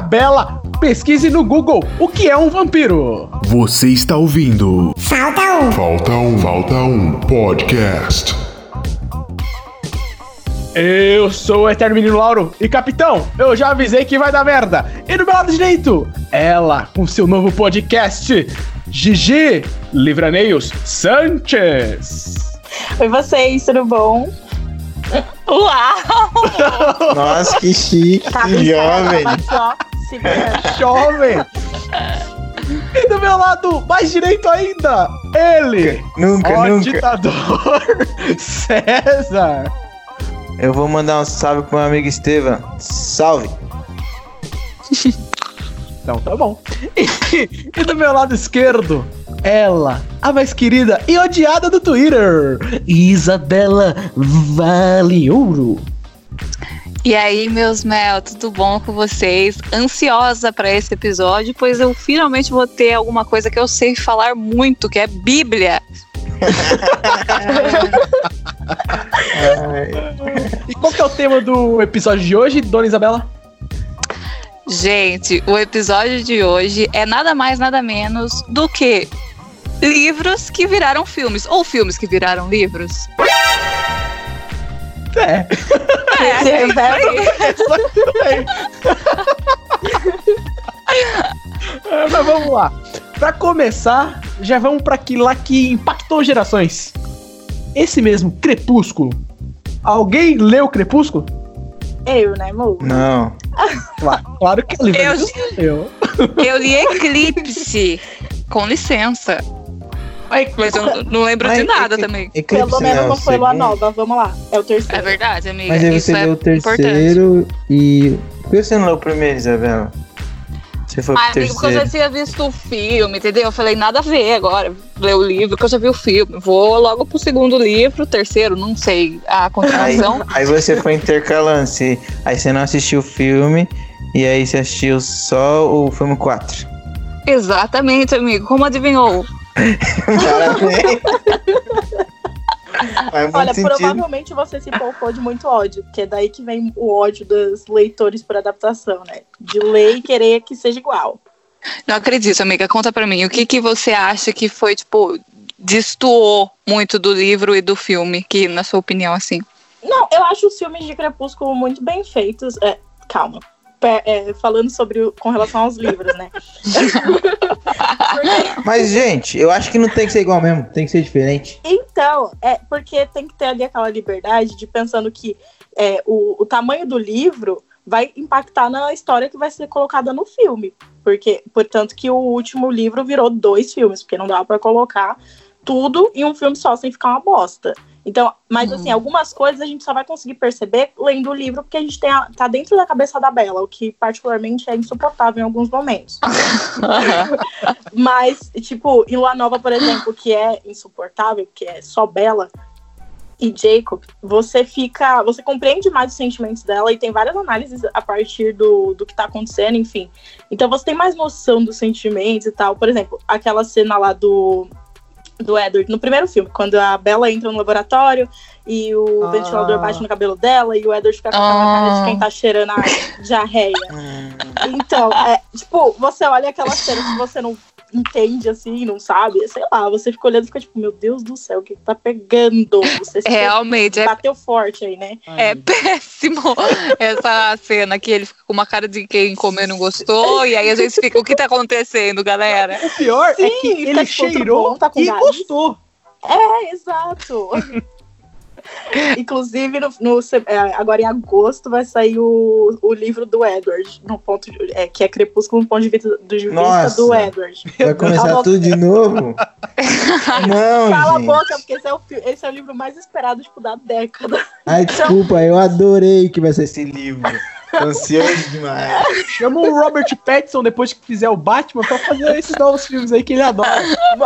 Bela pesquise no Google o que é um vampiro. Você está ouvindo. Falta um. Falta um. Falta um podcast. Eu sou o Eterno Menino Lauro e capitão, eu já avisei que vai dar merda. E do meu lado direito, ela com seu novo podcast, Gigi Livraneios Sanchez. Oi vocês, tudo bom? Uau! Nossa, que chique, Tá que jovem. Só segura. Jovem. E do meu lado mais direito ainda, ele, Nunca, o nunca. ditador César. Eu vou mandar um salve pro meu amigo Estevam. Salve. Então tá bom. E, e do meu lado esquerdo, ela, a mais querida e odiada do Twitter, Isabela Vale Ouro. E aí, meus mel, tudo bom com vocês? Ansiosa para esse episódio, pois eu finalmente vou ter alguma coisa que eu sei falar muito, que é Bíblia. E qual que é o tema do episódio de hoje, dona Isabela? Gente, o episódio de hoje é nada mais, nada menos do que livros que viraram filmes, ou filmes que viraram livros. É, É, é que tem. É, Mas vamos lá. Pra começar, já vamos pra aquilo lá que impactou gerações. Esse mesmo, Crepúsculo. Alguém leu Crepúsculo? Eu, né, amor? Não. Claro, claro que Eu- eu. Eu li Eclipse, com licença. Mas eu não lembro de Mas nada Eclipse- também. Eclipse Pelo menos é o não foi lua nova. Vamos lá. É o terceiro. É verdade, amiga. Mas aí Isso você é leu o importante. terceiro e. Por que você não leu o primeiro, Isabela? Você foi pro Ah, amigo, porque eu terceiro. já tinha visto o filme, entendeu? Eu falei, nada a ver agora, ler o livro, que eu já vi o filme. Vou logo pro segundo livro, terceiro, não sei a Aí, continuação. aí você foi intercalando. Você, aí você não assistiu o filme e aí você assistiu só o filme 4. Exatamente, amigo. Como adivinhou? Olha, sentido. provavelmente você se poupou de muito ódio, porque é daí que vem o ódio dos leitores por adaptação, né? De ler e querer que seja igual. Não acredito, amiga. Conta pra mim. O que, que você acha que foi, tipo, destoou muito do livro e do filme? Que, na sua opinião, assim. Não, eu acho os filmes de Crepúsculo muito bem feitos. É, calma. É, falando sobre o- com relação aos livros, né? Porque- Mas, gente, eu acho que não tem que ser igual mesmo. Tem que ser diferente. então, é porque tem que ter ali aquela liberdade de pensando que é, o, o tamanho do livro vai impactar na história que vai ser colocada no filme. Porque, portanto, que o último livro virou dois filmes, porque não dava pra colocar tudo em um filme só sem ficar uma bosta. Então, mas assim, algumas coisas a gente só vai conseguir perceber lendo o livro, porque a gente tem a- tá dentro da cabeça da Bela, o que particularmente é insuportável em alguns momentos. Mas, tipo, em Lua Nova, por exemplo, que é insuportável, que é só Bela e Jacob, você fica. Você compreende mais os sentimentos dela e tem várias análises a partir do, do que tá acontecendo, enfim. Então você tem mais noção dos sentimentos e tal. Por exemplo, aquela cena lá do. Do Edward, no primeiro filme, quando a Bella entra no laboratório e o Ah. ventilador bate no cabelo dela e o Edward fica com Ah. cara de quem tá cheirando a diarreia. Então, é, tipo, você olha aquela cena que você não entende, assim, não sabe, sei lá, você fica olhando e fica tipo, meu Deus do céu, o que que tá pegando? Você se Realmente, é, bateu forte aí, né? é péssimo essa cena que ele fica com uma cara de quem comeu não gostou, e aí a gente fica, o que tá acontecendo, galera? O pior Sim, é que fica ele tipo, cheirou bom, tá com e gás. gostou. É, exato. Inclusive, no, no é, agora em agosto vai sair o, o livro do Edward, no ponto de- é, que é Crepúsculo no ponto de vista do, de vista Nossa. do Edward. Vai começar tudo de novo? Não, Cala a gente. boca, porque esse é, o, esse é o livro mais esperado tipo, da década. Ai, desculpa, eu adorei que vai ser esse livro. Tô ansioso demais. Chama o Robert Pattinson depois que fizer o Batman pra fazer esses novos filmes aí que ele adora.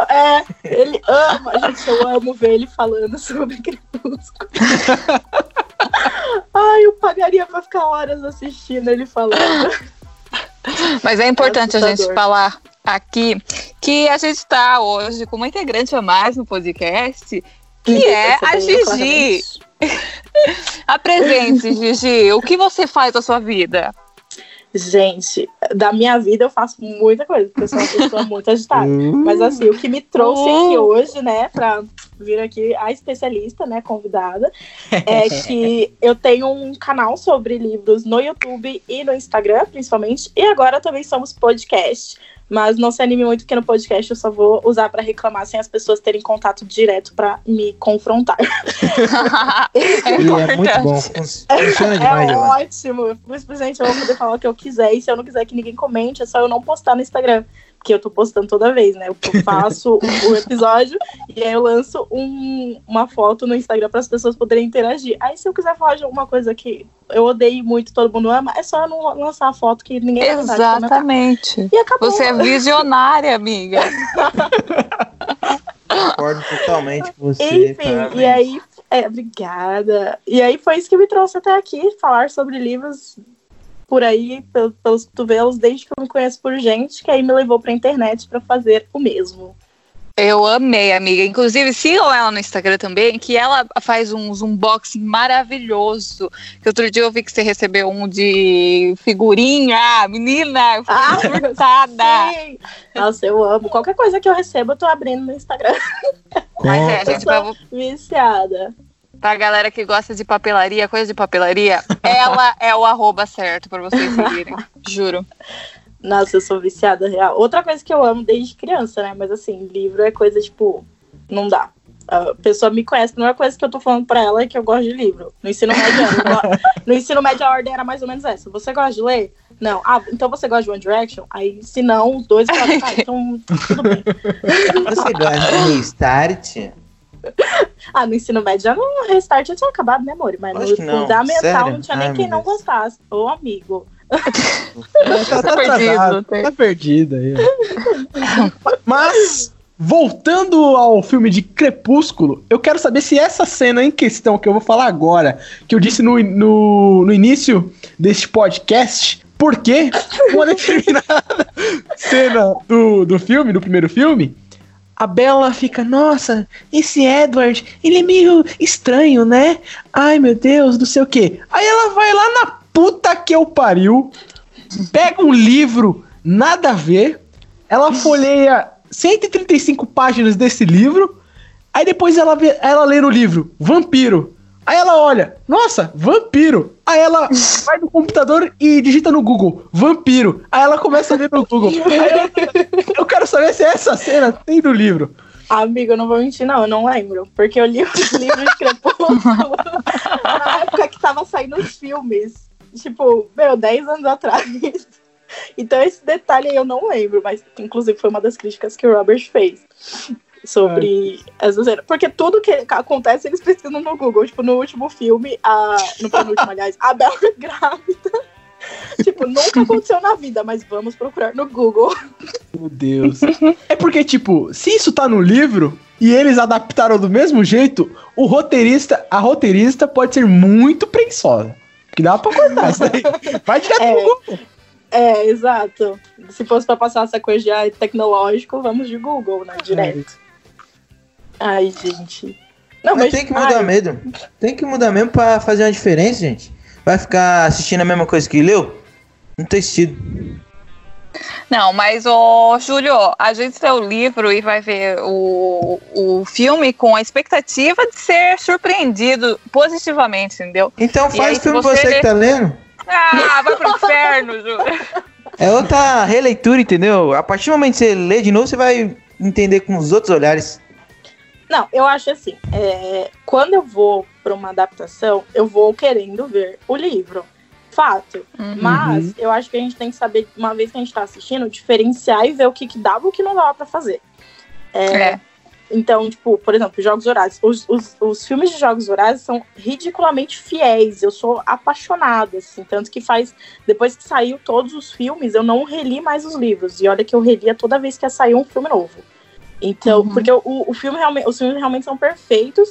É, ele ama, gente, eu amo ver ele falando sobre Crepúsculo. Ai, eu pagaria pra ficar horas assistindo ele falando. Mas é importante a gente falar aqui que a gente tá hoje com uma integrante a mais no podcast, que Ninguém é a percebeu, Gigi. claramente. Apresente, Gigi. O que você faz da sua vida? Gente, da minha vida eu faço muita coisa, porque eu sou uma pessoa muito agitada. Mas assim, o que me trouxe Uh. aqui hoje, né, pra vir aqui a especialista, né, convidada, é que eu tenho um canal sobre livros no YouTube e no Instagram, principalmente, e agora também somos podcast. Mas não se anime muito, porque no podcast eu só vou usar pra reclamar sem as pessoas terem contato direto pra me confrontar. é é muito importante. bom. fun- Funciona demais, é ótimo. Simplesmente eu vou poder falar o que eu quiser. E se eu não quiser que ninguém comente, é só eu não postar no Instagram. Porque eu tô postando toda vez, né? Eu faço o, episódio e aí eu lanço um- uma foto no Instagram para as pessoas poderem interagir. Aí se eu quiser falar de alguma coisa que eu odeio muito, todo mundo ama, é só eu não lançar a foto que ninguém vai. Exatamente. E acabou. Você é visionária, amiga. Concordo totalmente com você. Enfim, e aí, é, obrigada. E aí foi isso que me trouxe até aqui, falar sobre livros por aí, pel- pelos cotovelos, desde que eu me conheço por gente, que aí me levou pra internet pra fazer o mesmo. Eu amei, amiga. Inclusive, sigam ela no Instagram também, que ela faz uns unboxing maravilhoso. Que outro dia eu vi que você recebeu um de figurinha. Menina, eu fiquei Ah, surtada. Sim! Nossa, eu amo. Qualquer coisa que eu recebo, eu tô abrindo no Instagram. Mas é, Conta. gente, pra, Viciada. Pra galera que gosta de papelaria, coisa de papelaria, ela é o arroba certo pra vocês seguirem. Juro. Nossa, eu sou viciada real. Outra coisa que eu amo desde criança, né? Mas assim, livro é coisa, tipo, não dá. A pessoa me conhece, não é coisa que eu tô falando pra ela é que eu gosto de livro. No ensino médio, no ensino médio a ordem era mais ou menos essa. Você gosta de ler? Não. Ah, então você gosta de One Direction? Aí, se não, os dois falam, ah, então tudo bem. Você gosta de restart? Ah, no ensino médio já não restart já tinha acabado, né, amor? Mas Acho no fundamental Sério? não tinha nem Ai, quem não Deus. gostasse. Ô, amigo. Tá, tá perdido, atrasado, tá- tá perdido aí. Mas, voltando ao filme de Crepúsculo, eu quero saber se essa cena em questão que eu vou falar agora, que eu disse no, no, no início deste podcast, porque uma determinada cena do, do filme, do primeiro filme, a Bella fica, nossa, esse Edward, ele é meio estranho, né? Ai, meu Deus, não sei o quê. Aí ela vai lá na puta que eu pariu, pega um livro, nada a ver, ela folheia 135 páginas desse livro, aí depois ela, vê, ela lê no livro, vampiro. Aí ela olha, nossa, vampiro. Aí ela vai no computador e digita no Google, vampiro. Aí ela começa a ler no Google. Eu, eu quero saber se essa cena tem no livro. Amigo, eu não vou mentir, não, eu não lembro. Porque eu li os livros de Crepúsculo na época que tava saindo os filmes. Tipo, meu, 10 anos atrás. Então esse detalhe aí eu não lembro, mas inclusive foi uma das críticas que o Robert fez sobre essa cena. Porque tudo que acontece eles pesquisam no Google. Tipo, no último filme, a, no penúltimo, aliás, a Bella é grávida. tipo, nunca aconteceu na vida, mas vamos procurar no Google. Meu Deus. É porque, tipo, se isso tá no livro e eles adaptaram do mesmo jeito, o roteirista, a roteirista pode ser muito preguiçosa. Que dá pra cortar isso daí. Vai direto É. no Google. É, exato. Se fosse pra passar essa coisa de ah, tecnológico, vamos de Google, né? Direto. Ai, gente. Não, Mas mas, tem que mudar ai, mesmo. Tem que mudar mesmo pra fazer uma diferença, gente. Vai ficar assistindo a mesma coisa que leu? Não tem sentido. Não, mas, ô, Júlio, a gente lê o livro e vai ver o, o filme com a expectativa de ser surpreendido positivamente, entendeu? Então faz aí, o filme você, você que tá lendo. Ah, vai pro inferno, Júlio. É outra releitura, entendeu? A partir do momento que você lê de novo, você vai entender com os outros olhares. Não, eu acho assim, é, quando eu vou pra uma adaptação, eu vou querendo ver o livro. Fato. Uhum. Mas eu acho que a gente tem que saber, uma vez que a gente tá assistindo, diferenciar e ver o que, que dava e o que não dava pra fazer. É, É. Então, tipo, por exemplo, Jogos Vorazes. Os, os, os filmes de Jogos Vorazes são ridiculamente fiéis. Eu sou apaixonada, assim. Tanto que faz. Depois que saiu todos os filmes, eu não reli mais os livros. E olha que eu relia toda vez que ia sair um filme novo. Então, Uhum. porque o, o filme realmente, os filmes realmente são perfeitos.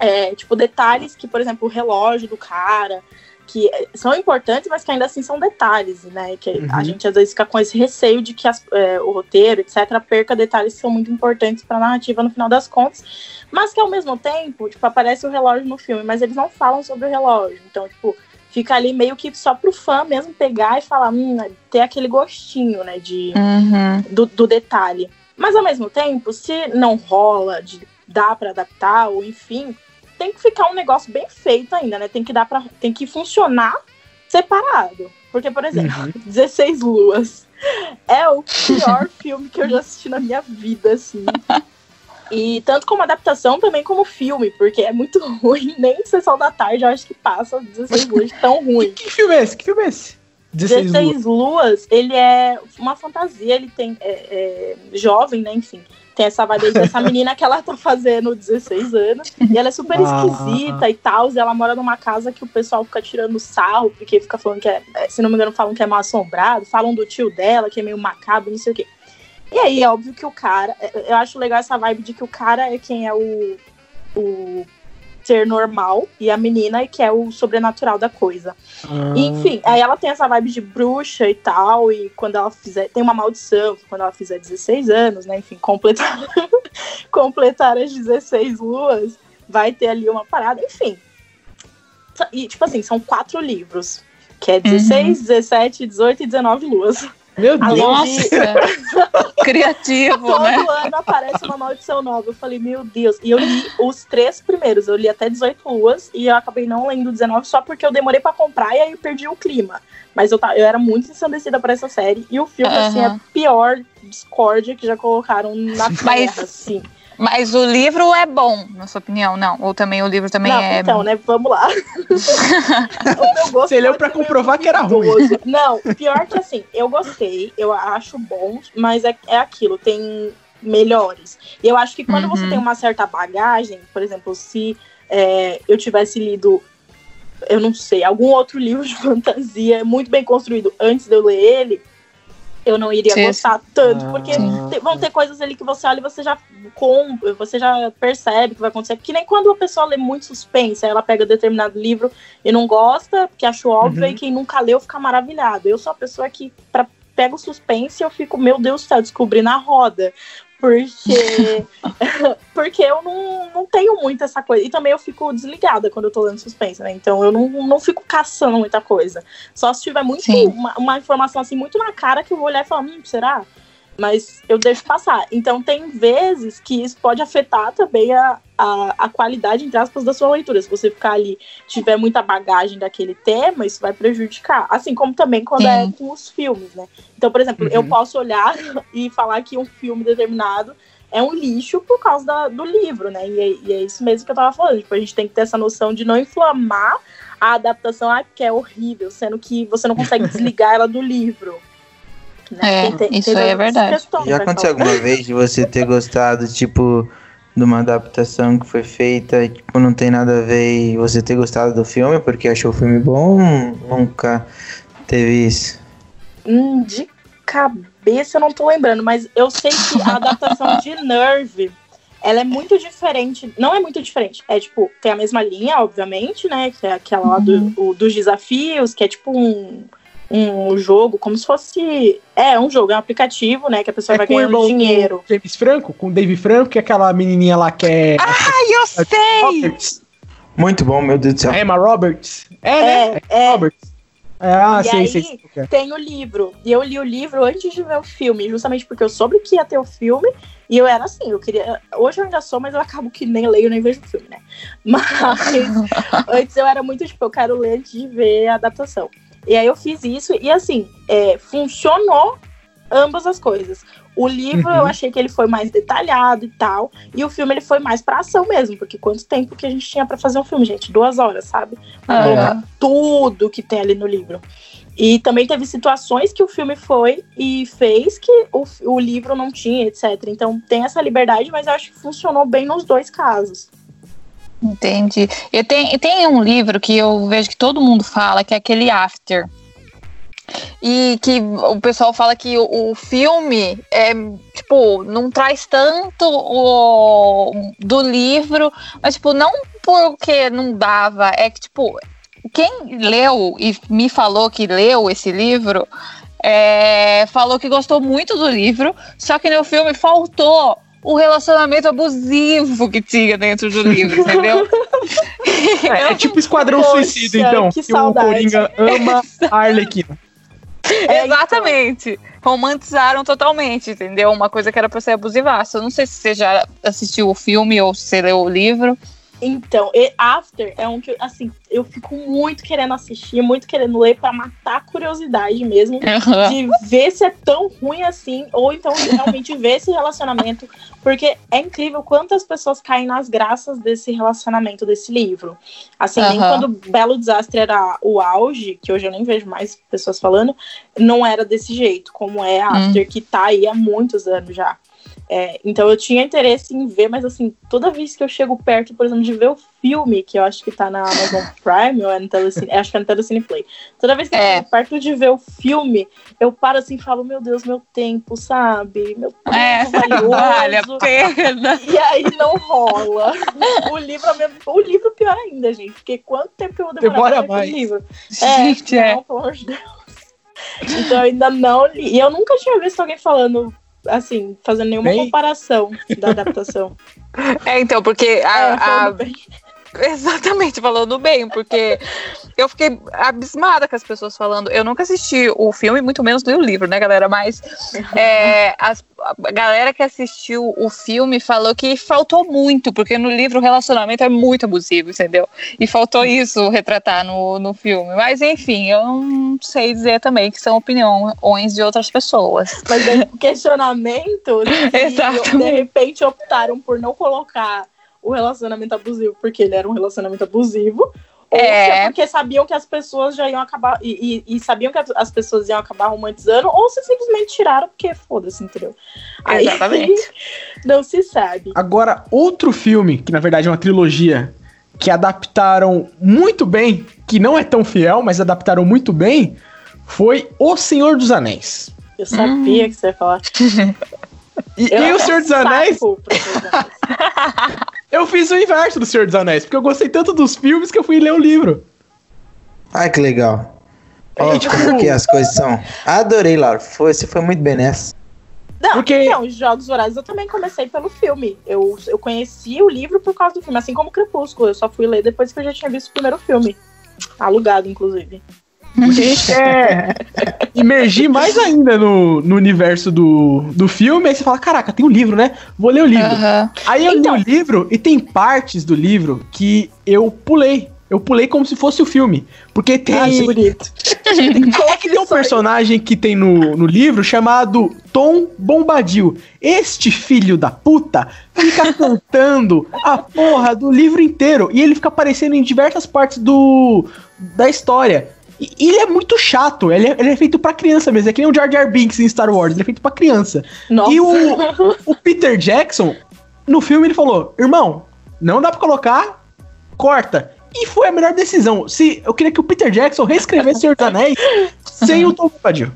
É, tipo, detalhes que, por exemplo, o relógio do cara. que são importantes, mas que ainda assim são detalhes, né? Que Uhum. a gente às vezes fica com esse receio de que as- é, o roteiro, etc., perca detalhes que são muito importantes para a narrativa no final das contas, mas que ao mesmo tempo, tipo, aparece o relógio no filme, mas eles não falam sobre o relógio. Então, tipo, fica ali meio que só pro fã mesmo pegar e falar, hum, ter aquele gostinho, né? De, Uhum. do, do detalhe. Mas ao mesmo tempo, se não rola, de dá para adaptar, ou enfim, tem que ficar um negócio bem feito ainda, né? Tem que dar para tem que funcionar separado. Porque, por exemplo, Uhum. 16 Luas é o pior filme que eu já assisti na minha vida, assim. E tanto como adaptação, também como filme, porque é muito ruim. Nem Sessão da Tarde eu acho que passa 16 Luas tão ruim. Que filme é esse? Que filme é esse? 16 16 Luas, ele é uma fantasia, ele tem. É, é jovem, né? Enfim. Tem essa vibe dessa menina que ela tá fazendo 16 anos. E ela é super Ah. esquisita e tal. E ela mora numa casa que o pessoal fica tirando sarro, porque fica falando que é. é, Se não me engano, falam que é mal assombrado. Falam do tio dela, que é meio macabro, não sei o quê. E aí, é óbvio que o cara. é, Eu acho legal essa vibe de que o cara é quem é o. o ser normal e a menina que é o sobrenatural da coisa. Ah, E, Enfim, aí ela tem essa vibe de bruxa e tal, e quando ela fizer. Tem uma maldição, que quando ela fizer 16 anos, né? Enfim, completar, completar as 16 luas, vai ter ali uma parada, enfim. E, tipo assim, são quatro livros. Que é 16, 17, 18 e 19 luas. Meu Deus. Além de- Nossa! Criativo, Todo né? ano aparece uma maldição nova. Eu falei, meu Deus. E eu li os três primeiros. Eu li até 18 luas e eu acabei não lendo 19 só porque eu demorei pra comprar e aí eu perdi o clima. Mas eu, eu era muito ensandecida pra essa série. E o filme, assim, é a pior discórdia que já colocaram na Mas- terra, assim. Mas o livro é bom, na sua opinião, não? Ou também o livro também não, é. então, né? Vamos lá. Você leu pra comprovar que era ruim. Não, pior que assim, eu gostei, eu acho bom, mas é, é aquilo, tem melhores. E eu acho que quando você Uhum. tem uma certa bagagem, por exemplo, se é, eu tivesse lido, eu não sei, algum outro livro de fantasia muito bem construído antes de eu ler ele, eu não iria Sim. gostar tanto, porque Ah. te- vão ter coisas ali que você olha e você já com, você já percebe que vai acontecer. Que nem quando a pessoa lê muito suspense, aí ela pega determinado livro e não gosta, porque achou óbvio, Uhum. e quem nunca leu fica maravilhado. Eu sou a pessoa que pega o suspense e eu fico, meu Deus do céu, descobri na roda. Porque, porque eu não, não tenho muito essa coisa. E também eu fico desligada quando eu tô lendo suspense, né? Então eu não, não fico caçando muita coisa. Só se tiver muito uma, uma informação assim muito na cara que eu vou olhar e falar, hum, será? Mas eu deixo passar. Então tem vezes que isso pode afetar também a, a, a qualidade, entre aspas, da sua leitura. Se você ficar ali, tiver muita bagagem daquele tema, isso vai prejudicar. Assim como também quando Sim. é com os filmes, né? Então, por exemplo, eu Uhum. posso olhar e falar que um filme determinado é um lixo por causa da- do livro, né? E é, e é isso mesmo que eu tava falando. Tipo, a gente tem que ter essa noção de não inflamar a adaptação, ah, porque é horrível, sendo que você não consegue desligar ela do livro. É, isso aí é verdade. Já né, aconteceu alguma vez de você ter gostado, tipo, de uma adaptação que foi feita e, tipo, não tem nada a ver e você ter gostado do filme porque achou o filme bom? Nunca teve isso. Hum, de cabeça eu não tô lembrando, mas eu sei que a adaptação de Nerve, ela é muito diferente. Não é muito diferente. É tipo, tem a mesma linha, obviamente, né? Que é aquela lá do, o- dos desafios, que é tipo um, um jogo, como se fosse. É, um jogo, é um aplicativo, né? Que a pessoa É vai com o ganhando irmão dinheiro. James Franco, com o Dave Franco, que é aquela menininha lá que é Ai, eu sei! Roberts. Muito bom, meu Deus do céu. A Emma Roberts. É, né? É, é. Roberts. É, ah, E sei, aí, sei, é. tem o livro. E eu li o livro antes de ver o filme, justamente porque eu soube que ia ter o filme. E eu era assim, eu queria. Hoje eu ainda sou, mas eu acabo que nem leio nem vejo o filme, né? Mas antes eu era muito tipo, eu quero ler antes de ver a adaptação. E aí eu fiz isso, e assim, é, funcionou ambas as coisas. O livro Uhum. eu achei que ele foi mais detalhado e tal. E o filme ele foi mais pra ação mesmo, porque quanto tempo que a gente tinha pra fazer um filme, gente? Duas horas, sabe? Pra Ah. colocar tudo que tem ali no livro. E também teve situações que o filme foi e fez que o, o livro não tinha, etc. Então tem essa liberdade, mas eu acho que funcionou bem nos dois casos. Entendi. E tem, tem um livro que eu vejo que todo mundo fala, que é aquele After. E que o pessoal fala que o, o filme é, tipo, não traz tanto o, do livro, mas, tipo, não porque não dava, é que, tipo, quem leu e me falou que leu esse livro é, falou que gostou muito do livro, só que no filme faltou o relacionamento abusivo que tinha dentro do livro, entendeu? É, é tipo Esquadrão Poxa, Suicida, então. que Que, o. Coringa ama a Arlequina. É, Exatamente. Romantizaram totalmente, entendeu? Uma coisa que era pra ser abusivaça. Eu não sei se você já assistiu o filme ou se você leu o livro. Então, e After é um que, assim, eu fico muito querendo assistir, muito querendo ler pra matar a curiosidade mesmo. de ver se é tão ruim assim, ou então realmente ver esse relacionamento, porque é incrível quantas pessoas caem nas graças desse relacionamento, desse livro. Assim, nem Aham. quando Belo Desastre era o auge, que hoje eu nem vejo mais pessoas falando, não era desse jeito, como é After, que tá aí há muitos anos já. É, então eu tinha interesse em ver, mas assim, toda vez que eu chego perto, por exemplo, de ver o filme, que eu acho que tá na Amazon Prime ou é no Telecine, acho que é no Telecine Play. Toda vez que eu É. chego perto de ver o filme, eu paro assim e falo, meu Deus, meu tempo, sabe? Meu tempo É, valioso. vale a pena. E aí não rola. O livro, é o livro pior ainda, gente. Porque quanto tempo eu vou demorar Demora pra ler mais. aquele livro? Gente, é. Não, pelo amor de Deus. Então eu ainda não li. E eu nunca tinha visto alguém falando, assim, fazendo nenhuma Bem- comparação da adaptação. É, então, porque É, a, a- falando bem. Exatamente, falando bem, porque eu fiquei abismada com as pessoas falando. Eu nunca assisti o filme, muito menos li o livro, né, galera? Mas é, as- a galera que assistiu o filme falou que faltou muito, porque no livro o relacionamento é muito abusivo, entendeu? E faltou isso retratar no, no filme. Mas enfim, eu não sei dizer também que são opiniões de outras pessoas. Mas aí, o questionamento, se Exatamente. de repente optaram por não colocar o relacionamento abusivo porque ele era um relacionamento abusivo. Ou É. se é porque sabiam que as pessoas já iam acabar. E, e- e sabiam que as- as pessoas iam acabar romantizando, ou se simplesmente tiraram porque foda-se, entendeu? Aí, Exatamente. não se sabe. Agora, outro filme, que na verdade é uma trilogia, que adaptaram muito bem, que não é tão fiel, mas adaptaram muito bem, foi O Senhor dos Anéis. Eu sabia que você ia falar. E, Eu e O Senhor dos Anéis, Eu fiz o inverso do Senhor dos Anéis, porque eu gostei tanto dos filmes que eu fui ler o livro. Ai, que legal. É, tipo- como que as coisas são. Adorei, Laura. Foi, você foi muito bem nessa. Não, Porque- então, os Jogos Vorazes eu também comecei pelo filme. Eu, eu conheci o livro por causa do filme, assim como Crepúsculo. Eu só fui ler depois que eu já tinha visto o primeiro filme. Alugado, inclusive. Porque a gente quer imergir mais ainda no, no universo do, do filme, aí você fala, caraca, tem um livro, né? Vou ler o livro. Aham. Aí eu Então. li o livro e tem partes do livro que eu pulei. Eu pulei como se fosse o filme. Porque tem. Ah, bonito. é que tem um personagem que tem no, no livro chamado Tom Bombadil. Este filho da puta fica cantando a porra do livro inteiro. E ele fica aparecendo em diversas partes do da história. E ele é muito chato. Ele é, ele é feito pra criança mesmo. É que nem o Jar Jar Binks em Star Wars. Ele é feito pra criança. Nossa. E o, o Peter Jackson, no filme, ele falou: Irmão, não dá pra colocar, corta. E foi a melhor decisão. Se Eu queria que o Peter Jackson reescrevesse Senhor dos Anéis sem o Tom Bombadil.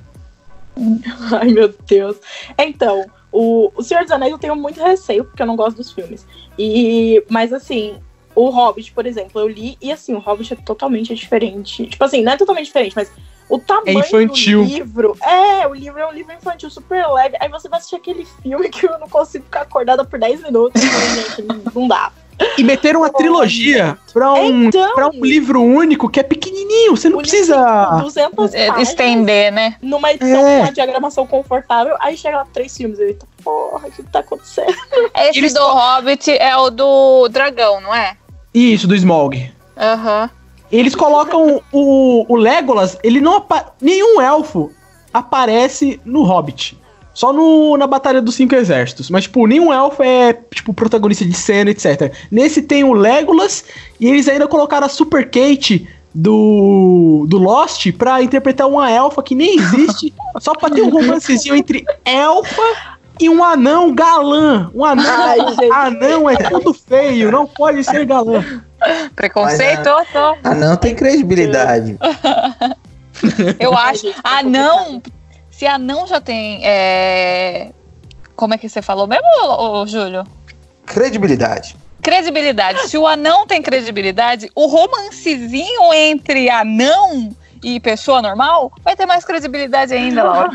Ai, meu Deus. Então, o, o Senhor dos Anéis eu tenho muito receio, porque eu não gosto dos filmes. E, mas assim, o Hobbit, por exemplo, eu li, e assim, o Hobbit é totalmente diferente. Tipo assim, não é totalmente diferente, mas o tamanho infantil. do livro. É, o livro é um livro infantil super leve. Aí você vai assistir aquele filme que eu não consigo ficar acordada por 10 minutos. Gente, não dá. E meteram uma trilogia pra um, Então. pra um livro único que é pequenininho. Você não precisa. tem 200 É, páginas. Estender, né? numa edição É. com uma diagramação confortável, aí chega lá três filmes. Eu, eita porra, o que tá acontecendo? Esse Eles do Hobbit é o do dragão, não é? Isso, do Smog. Aham. Eles colocam o, o Legolas, ele não nenhum elfo aparece no Hobbit. Só no, na Batalha dos Cinco Exércitos. Mas, tipo, nenhum elfo é, tipo, protagonista de cena, etc. Nesse tem o Legolas e eles ainda colocaram a Super Kate do, do Lost pra interpretar uma elfa que nem existe. só pra ter um romancezinho entre elfa e um anão galã. Um anão, Ai, anão é tudo feio, não pode ser galã. Preconceito? Tô. Ah, não tem credibilidade. Eu acho. tá Anão. Se anão já tem. é, Como é que você falou mesmo, ô, ô, Júlio? Credibilidade. credibilidade. Se o anão tem credibilidade, o romancezinho entre anão e pessoa normal vai ter mais credibilidade ainda, Laura.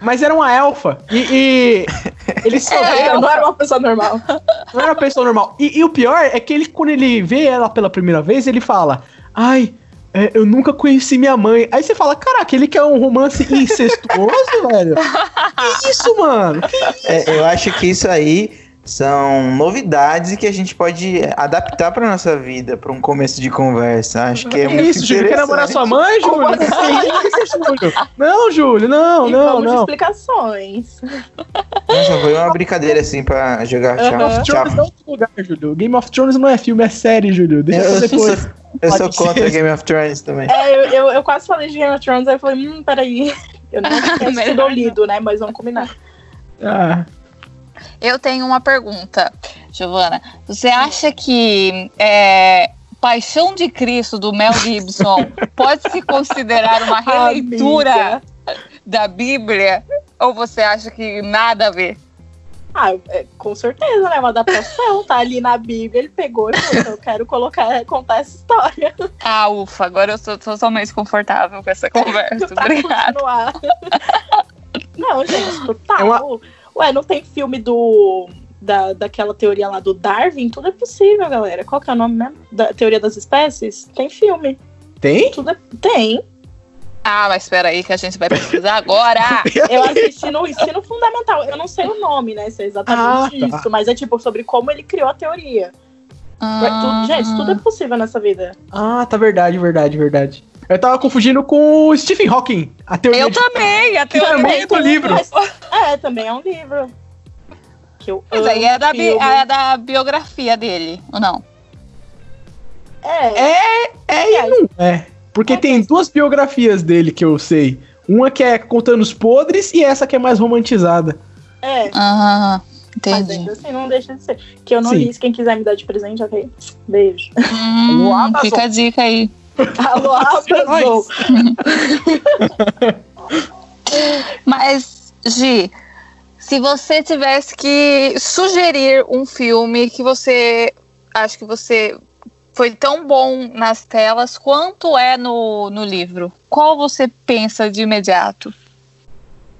Mas era uma elfa. E, e eles É, souberam. não era uma pessoa normal. Não era uma pessoa normal. E, e o pior é que ele, quando ele vê ela pela primeira vez, ele fala: Ai, é, eu nunca conheci minha mãe. Aí você fala: Caraca, ele quer um romance incestuoso, velho? Que isso, mano? Que É, eu acho que isso aí são novidades que a gente pode adaptar para nossa vida, para um começo de conversa. Acho que é muito isso, Júlio? Quer namorar sua mãe, Júlio? Como Que isso, Júlio? Não, Júlio, não, e não, vamos de não. explicações. Nossa, foi uma brincadeira assim para jogar. Game of tchau. Thrones é outro lugar, Júlio. Game of Thrones não é filme, é série, Júlio. Deixa Eu, depois. sou, eu sou contra. Game of Thrones também. É, eu, eu, eu quase falei de Game of Thrones, aí eu falei, hum, peraí. Eu não tinha Melhor ou lido, né? Mas vamos combinar. Ah, Eu tenho uma pergunta, Giovana. Você acha que é, Paixão de Cristo do Mel Gibson pode se considerar uma releitura Amiga. da Bíblia? Ou você acha que nada a ver? Ah, é, com certeza, né? Uma adaptação, tá ali na Bíblia, ele pegou e falou, eu quero colocar, contar essa história Ah, ufa, agora eu sou totalmente confortável com essa conversa. pra Obrigada. continuar. Não, gente, total. É uma- Ué, não tem filme do. Da, daquela teoria lá do Darwin, tudo é possível, galera. Qual que é o nome mesmo? Da teoria das espécies? Tem filme. tem? Tudo é... Tem. Ah, mas espera aí que a gente vai pesquisar agora. Eu assisti no ensino fundamental. Eu não sei o nome, né? Se é exatamente Ah, tá. isso, mas é tipo sobre como ele criou a teoria. Ah, Tudo- gente, tudo é possível nessa vida. Ah, tá verdade, verdade, verdade. Eu tava confundindo com o Stephen Hawking. A teoria Eu de- também, a teoria. também é do livro. Mas- é, também é um livro. Que eu Mas aí é da, bi- é da biografia dele, ou não? É, É, é e não é. Porque tem duas biografias dele que eu sei. Uma que é contando os podres e essa que é mais romantizada. é. Ah, Mas entendi. ainda assim não deixa de ser. Que eu não Sim. li, se quem quiser me dar de presente, ok? Beijo. Hum, fica a dica aí. Alô, Amazon. Mas, Gi, se você tivesse que sugerir um filme que você acha que você foi tão bom nas telas quanto é no, no livro, qual você pensa de imediato?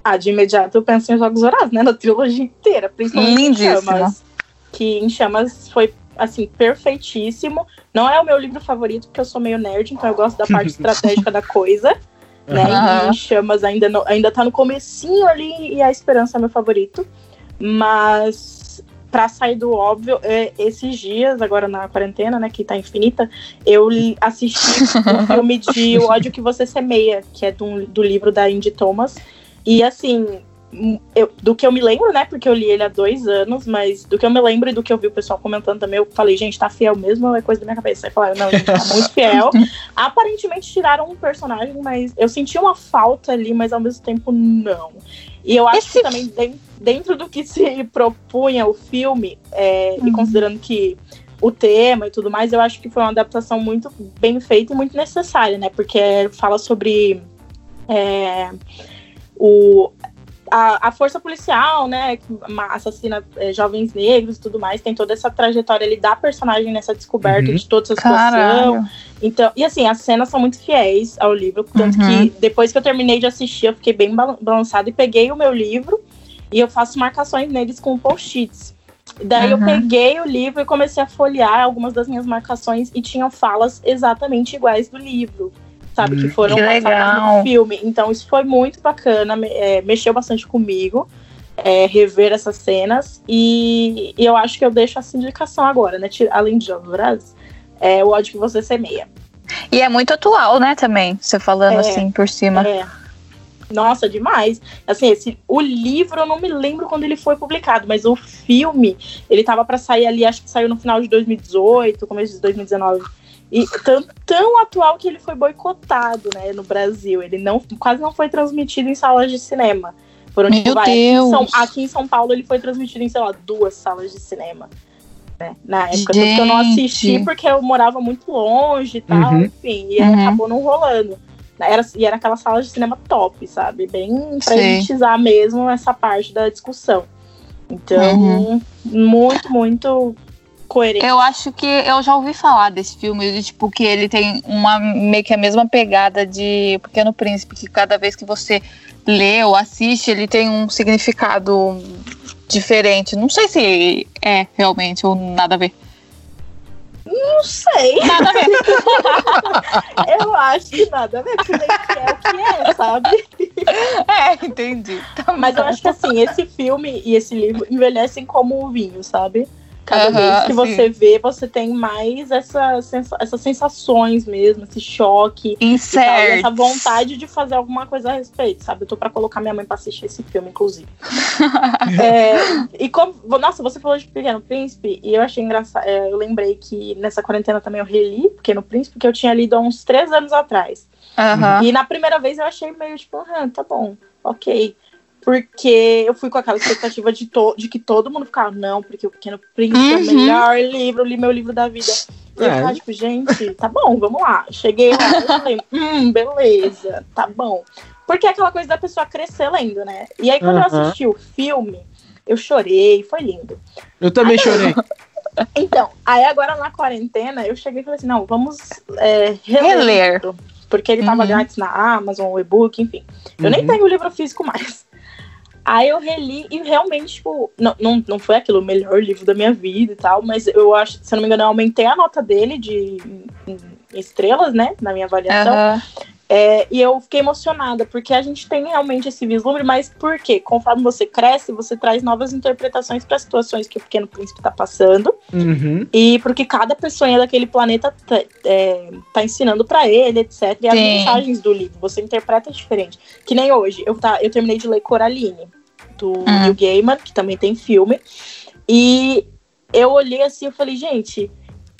Ah, de imediato eu penso em Jogos Horazes, né? Na trilogia inteira, principalmente em Lindíssimo. Chamas. Que em Chamas foi, assim, perfeitíssimo. Não é o meu livro favorito, porque eu sou meio nerd, então eu gosto da parte estratégica da coisa. Né? Aham. E em Chamas ainda, não, ainda tá no comecinho ali e a Esperança é meu favorito. Mas pra sair do óbvio, é, esses dias, agora na quarentena, né, que tá infinita, eu assisti o filme de O Ódio Que Você Semeia, que é do, do livro da Indy Thomas. E assim, eu- do que eu me lembro, né, porque eu li ele há dois anos, mas do que eu me lembro e do que eu vi o pessoal comentando também, eu falei, gente, tá fiel mesmo ou é coisa da minha cabeça? Aí falaram, não, gente, tá muito fiel. Aparentemente tiraram um personagem, mas eu senti uma falta ali, mas ao mesmo tempo não. E eu acho Esse- que também den- dentro do que se propunha o filme, é, e Uhum. considerando que o tema e tudo mais, eu acho que foi uma adaptação muito bem feita e muito necessária, né? Porque fala sobre é, o, a, a força policial, né? Que assassina é, jovens negros e tudo mais. Tem toda essa trajetória ali da personagem nessa descoberta Uhum. de toda essa situação. Caralho. Então, e assim, as cenas são muito fiéis ao livro, tanto Uhum. que depois que eu terminei de assistir, eu fiquei bem balan- balançada e peguei o meu livro e eu faço marcações neles com post-its. Daí Uhum. eu peguei o livro e comecei a folhear algumas das minhas marcações e tinham falas exatamente iguais do livro, sabe? Que Hum, foram que passadas legal. no filme. Então isso foi muito bacana, me- é, mexeu bastante comigo. é, rever essas cenas e, e eu acho que eu deixo essa indicação agora, né? Além de Vorazes, é o ódio que você semeia. E é muito atual, né, também, você falando É. assim por cima. É. Nossa, demais. Assim, esse, o livro eu não me lembro quando ele foi publicado, mas o filme, ele tava pra sair ali, acho que saiu no final de 2018, começo de 2019. E tão, tão atual que ele foi boicotado, né, no Brasil. Ele não, quase não foi transmitido em salas de cinema. Foram, Meu vai, aqui em Deus. São- aqui em São Paulo ele foi transmitido em, sei lá, duas salas de cinema. né, na época. Tanto que eu não assisti porque eu morava muito longe e tal, Uhum. enfim. E Uhum. acabou não rolando. Era, e era aquela sala de cinema top, sabe? Bem pra elitizar mesmo essa parte da discussão. Então, Uhum. muito, muito coerente. Eu acho que eu já ouvi falar desse filme, de, tipo, que ele tem uma meio que a mesma pegada de Pequeno Príncipe, que cada vez que você lê ou assiste, ele tem um significado diferente. Não sei se é realmente ou nada a ver. Não sei. Nada a ver. Eu acho que nada a ver, porque é o que é, sabe? é, entendi. Tá Mas eu bom. acho que assim, esse filme e esse livro envelhecem como um vinho, sabe? Cada vez que sim. você vê, você tem mais essa sensa- essas sensações mesmo, esse choque. Insert. essa vontade de fazer alguma coisa a respeito, sabe? Eu tô pra colocar minha mãe pra assistir esse filme, inclusive. É, e como. Nossa, você falou de Pequeno Príncipe, e eu achei engraçado. é, eu lembrei que nessa quarentena também eu reli Pequeno Príncipe, que eu tinha lido há uns três anos atrás. E na primeira vez eu achei meio tipo, ah, tá bom, ok. Porque eu fui com aquela expectativa de, to de que todo mundo ficava, não, porque o Pequeno Príncipe é o Uhum. melhor livro, eu li meu livro da vida. E eu É. ficava, tipo, gente, tá bom, vamos lá. Cheguei lá e falei, hum, beleza, tá bom. Porque é aquela coisa da pessoa crescer lendo, né? E aí, quando eu Aham. assisti o filme, eu chorei, foi lindo. Eu também chorei. Então, aí agora na quarentena, eu cheguei e falei assim, não, vamos é, reler. Porque ele tava Uhum. grátis na Amazon, o e-book, enfim. Eu nem Uhum. tenho o livro físico mais. Aí eu reli e realmente, tipo, não, não, não foi aquilo o melhor livro da minha vida e tal, mas eu acho, se eu não me engano, eu aumentei a nota dele de estrelas, né, na minha avaliação. Aham. É, e eu fiquei emocionada, porque a gente tem realmente esse vislumbre, mas por quê? Conforme você cresce, você traz novas interpretações para situações que o Pequeno Príncipe tá passando Uhum. e porque cada pessoa daquele planeta tá, é, tá ensinando pra ele, etc. E as Sim. mensagens do livro, você interpreta diferente. Que nem hoje, eu, tá, eu terminei de ler Coraline, do Hum. Neil Gaiman, que também tem filme. E eu olhei assim e falei, gente,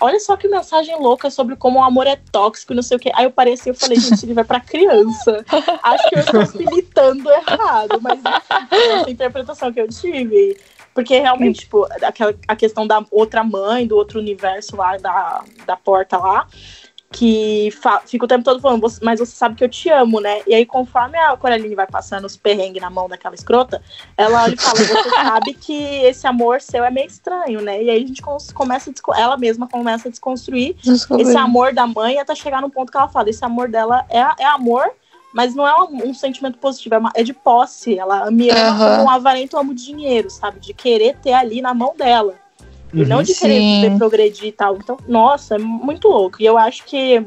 olha só que mensagem louca sobre como o amor é tóxico e não sei o quê. Aí eu parei assim e falei, gente, ele vai pra criança. Acho que eu estou militando errado, mas enfim, essa interpretação que eu tive. Porque realmente, tipo, aquela, a questão da outra mãe, do outro universo lá, da, da porta lá, que fica o tempo todo falando, "Você- mas você sabe que eu te amo, né? E aí, conforme a Coraline vai passando os perrengues na mão daquela escrota, ela olha e fala, você sabe que esse amor seu é meio estranho, né? E aí a gente começa a ela mesma começa a desconstruir esse amor da mãe até chegar no ponto que ela fala, esse amor dela é, é amor, mas não é um, um sentimento positivo, é, uma- é de posse. Ela me ama Aham. como um avarento amo dinheiro, sabe? De querer ter ali na mão dela. E não de querer progredir e tal. Então, nossa, é muito louco. E eu acho que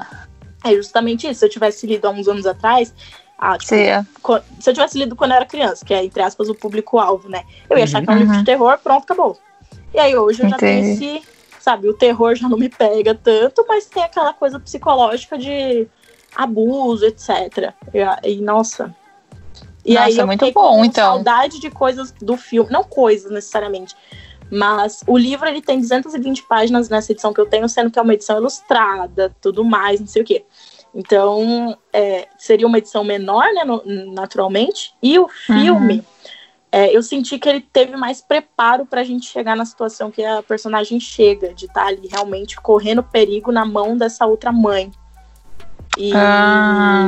é justamente isso. Se eu tivesse lido há uns anos atrás, ah, tipo, co- se eu tivesse lido quando eu era criança, que é, entre aspas, o público-alvo, né? Eu ia achar que é um Uhum. livro de terror, pronto, acabou. E aí hoje eu já tenho Entendi. esse, sabe, o terror já não me pega tanto, mas tem aquela coisa psicológica de abuso, etc. E, e, nossa. E Nossa, aí eu muito bom, com então. saudade de coisas do filme, não coisas necessariamente, mas o livro ele tem 220 páginas nessa edição que eu tenho, sendo que é uma edição ilustrada, tudo mais, não sei o quê. Então, é, seria uma edição menor, né, no- naturalmente. E o filme, é, eu senti que ele teve mais preparo pra gente chegar na situação que a personagem chega, de estar ali realmente correndo perigo na mão dessa outra mãe. E, Ah.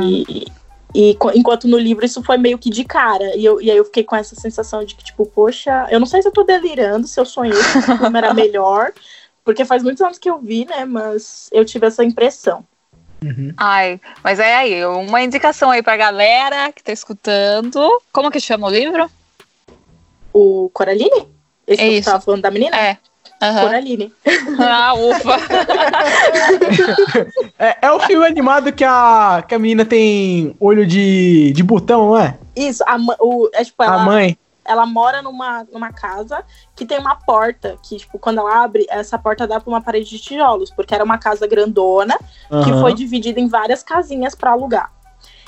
E, enquanto no livro isso foi meio que de cara. E, eu, e aí eu fiquei com essa sensação de que, tipo, poxa, eu não sei se eu tô delirando, se eu sonhei que o filme era melhor. Porque faz muitos anos que eu vi, né? Mas eu tive essa impressão. Ai, mas é aí, uma indicação aí pra galera que tá escutando. Como que chama o livro? O Coraline? Esse É que eu isso. tava falando da menina? É. Aham. Coraline. Ah, ufa. É, é o filme animado que a, que a menina tem olho de, de botão, não é? Isso, a, o, é, tipo, A ela, mãe. ela mora numa, numa casa que tem uma porta, que, tipo, quando ela abre, essa porta dá pra uma parede de tijolos, porque era uma casa grandona que Aham. foi dividida em várias casinhas pra alugar.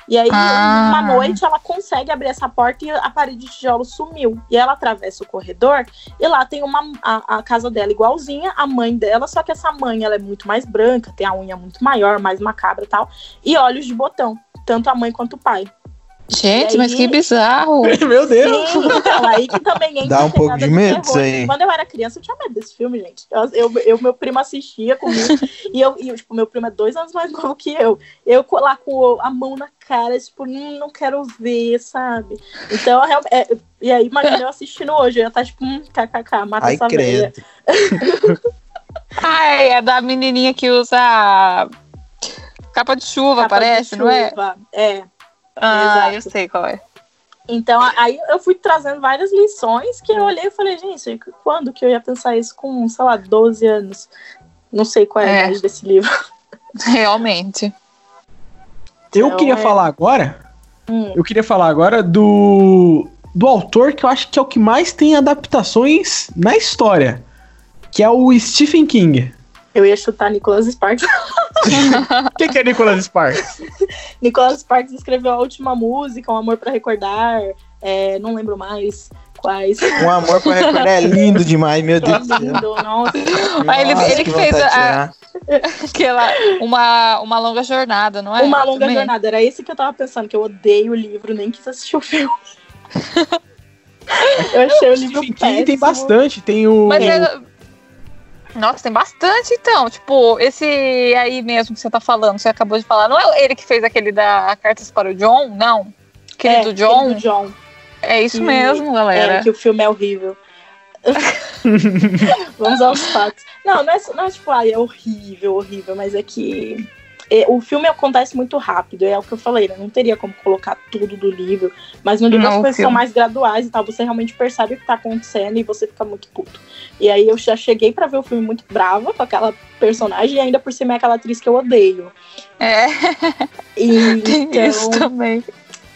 E aí, Ah. uma noite, ela consegue abrir essa porta e a parede de tijolos sumiu. E ela atravessa o corredor e lá tem uma a, a casa dela igualzinha, a mãe dela, só que essa mãe ela é muito mais branca, tem a unha muito maior, mais macabra e tal, e olhos de botão, tanto a mãe quanto o pai. Gente, E mas aí- que bizarro. Meu Deus. Sim, então, aí que também entra Dá um pouco de do medo terror. isso aí. Quando eu era criança, eu tinha medo desse filme, gente. Eu, eu, eu- meu primo assistia comigo, e eu, e, tipo, meu primo é dois anos mais novo que eu. Eu lá com a mão na cara, tipo, hum, não quero ver, sabe? Então, é, e aí, imagina eu assistindo hoje, eu ia estar tipo, hum, kkk, mata Ai, essa velha. credo. Ai, é da menininha que usa capa de chuva, Capa de parece, não é? chuva. É. Ah, eu sei qual é. Então, aí eu fui trazendo várias lições que eu olhei e falei, gente, quando que eu ia pensar isso com, sei lá, 12 anos? Não sei qual é a É. idade desse livro. Realmente. Eu Então, queria é- falar agora. Hum. Eu queria falar agora do. Do autor que eu acho que é o que mais tem adaptações na história. Que é o Stephen King. Eu ia chutar Nicholas Sparks. Quem que é Nicholas Sparks? Nicholas Sparks escreveu a última música, Um Amor pra Recordar. é, não lembro mais quais. Um amor pra recordar é lindo demais, meu Deus do céu. lindo, nossa. Ah, ele- Nossa, ele que que fez a-. Aquela, uma, uma longa jornada, não é? Uma longa Também. jornada. Era esse que eu tava pensando, que eu odeio o livro, nem quis assistir o filme. eu achei o livro péssimo. King tem bastante. Tem o. Mas é... Nossa, tem bastante então. Tipo, esse aí mesmo que você tá falando, você acabou de falar, não é ele que fez aquele da Cartas para o John? Não. Aquele É, do John? do John. É isso mesmo, galera. É, que o filme é horrível. Vamos aos fatos. Não, não é, não é tipo, ai, é horrível, horrível, mas é que é, o filme acontece muito rápido, é o que eu falei, né? Não teria como colocar tudo do livro, mas no livro Não, as coisas são mais graduais e tal, você realmente percebe o que tá acontecendo e você fica muito puto. E aí eu já cheguei pra ver o filme muito brava com aquela personagem e ainda por cima é aquela atriz que eu odeio. É, E, tem então, isso também.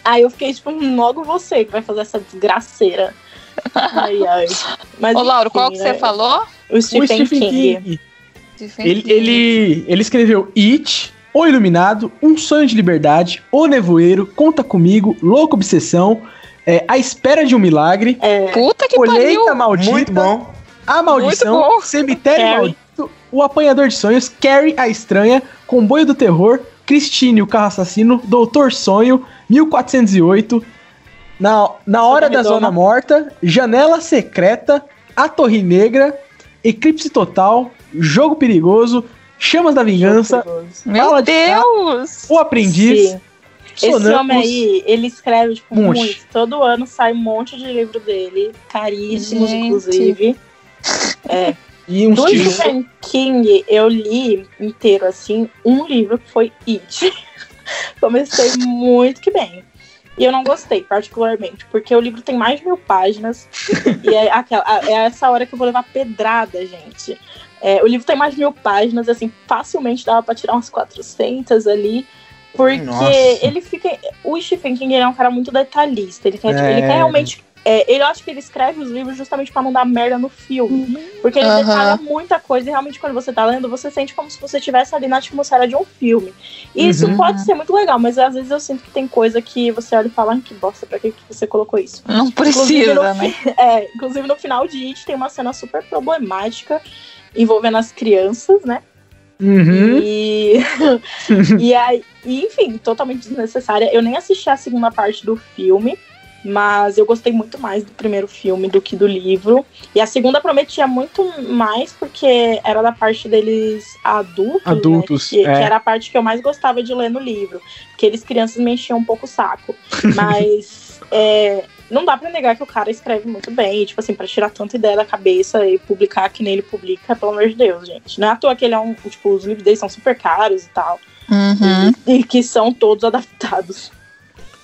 Aí eu fiquei tipo, "Hum, logo você que vai fazer essa desgraceira. Ai, ai. Mas, Ô, Lauro, enfim, qual que né? você falou? O O Stephen, Stephen King. King. Stephen Ele, King. ele, ele escreveu It, O Iluminado, Um Sonho de Liberdade, O Nevoeiro, Conta Comigo, Louca Obsessão, é, A Espera de um Milagre, É, Puta que Colheita pariu! Maldita, Muito bom. A Maldição, Muito bom. Cemitério Carrie. Maldito, O Apanhador de Sonhos, Carrie a Estranha, Comboio do Terror, Christine, o Carro Assassino, Doutor Sonho, 1408, Na, na Hora da. Zona Morta, Janela Secreta, A Torre Negra, Eclipse Total, Jogo Perigoso, Chamas da Vingança, Meu Fala de Deus! O Aprendiz, Sim. Esse homem aí, ele escreve, tipo, muito. Todo ano sai um monte de livro dele, caríssimos, Gente. inclusive. É. e uns Do. Stephen King, eu li inteiro, assim, um livro que foi It. Comecei muito que bem. E eu não gostei, particularmente, porque o livro tem mais de mil páginas. e é, aquela, é essa hora que eu vou levar pedrada, gente. É, o livro tem mais de mil páginas, assim, facilmente dava pra tirar umas 400 ali. Porque Nossa. ele fica. O Stephen King é um cara muito detalhista. Ele quer, É. ele quer realmente. É, ele eu acho que ele escreve os livros justamente pra não dar merda no filme. Porque ele Aham. detalha muita coisa e realmente quando você tá lendo, você sente como se você estivesse ali na atmosfera de um filme. E isso Uhum. pode ser muito legal, mas às vezes eu sinto que tem coisa que você olha e fala, "Ai, que bosta, pra que, que você colocou isso? Não Inclusive, precisa, no né? É, inclusive no final de It tem uma cena super problemática envolvendo as crianças, né? Uhum. E, e aí, e, enfim, totalmente desnecessária. Eu nem assisti a segunda parte do filme, mas eu gostei muito mais do primeiro filme do que do livro. E a segunda prometia muito mais, porque era da parte deles adultos, né? Adultos, que, é. que era a parte que eu mais gostava de ler no livro. Porque eles crianças me enchiam um pouco o saco. Mas é, não dá pra negar que o cara escreve muito bem. E, tipo assim, pra tirar tanta ideia da cabeça e publicar que nem ele publica, pelo amor de Deus, gente. Não é à toa que ele é um. Tipo, os livros dele são super caros e tal. Uhum. E, e que são todos adaptados.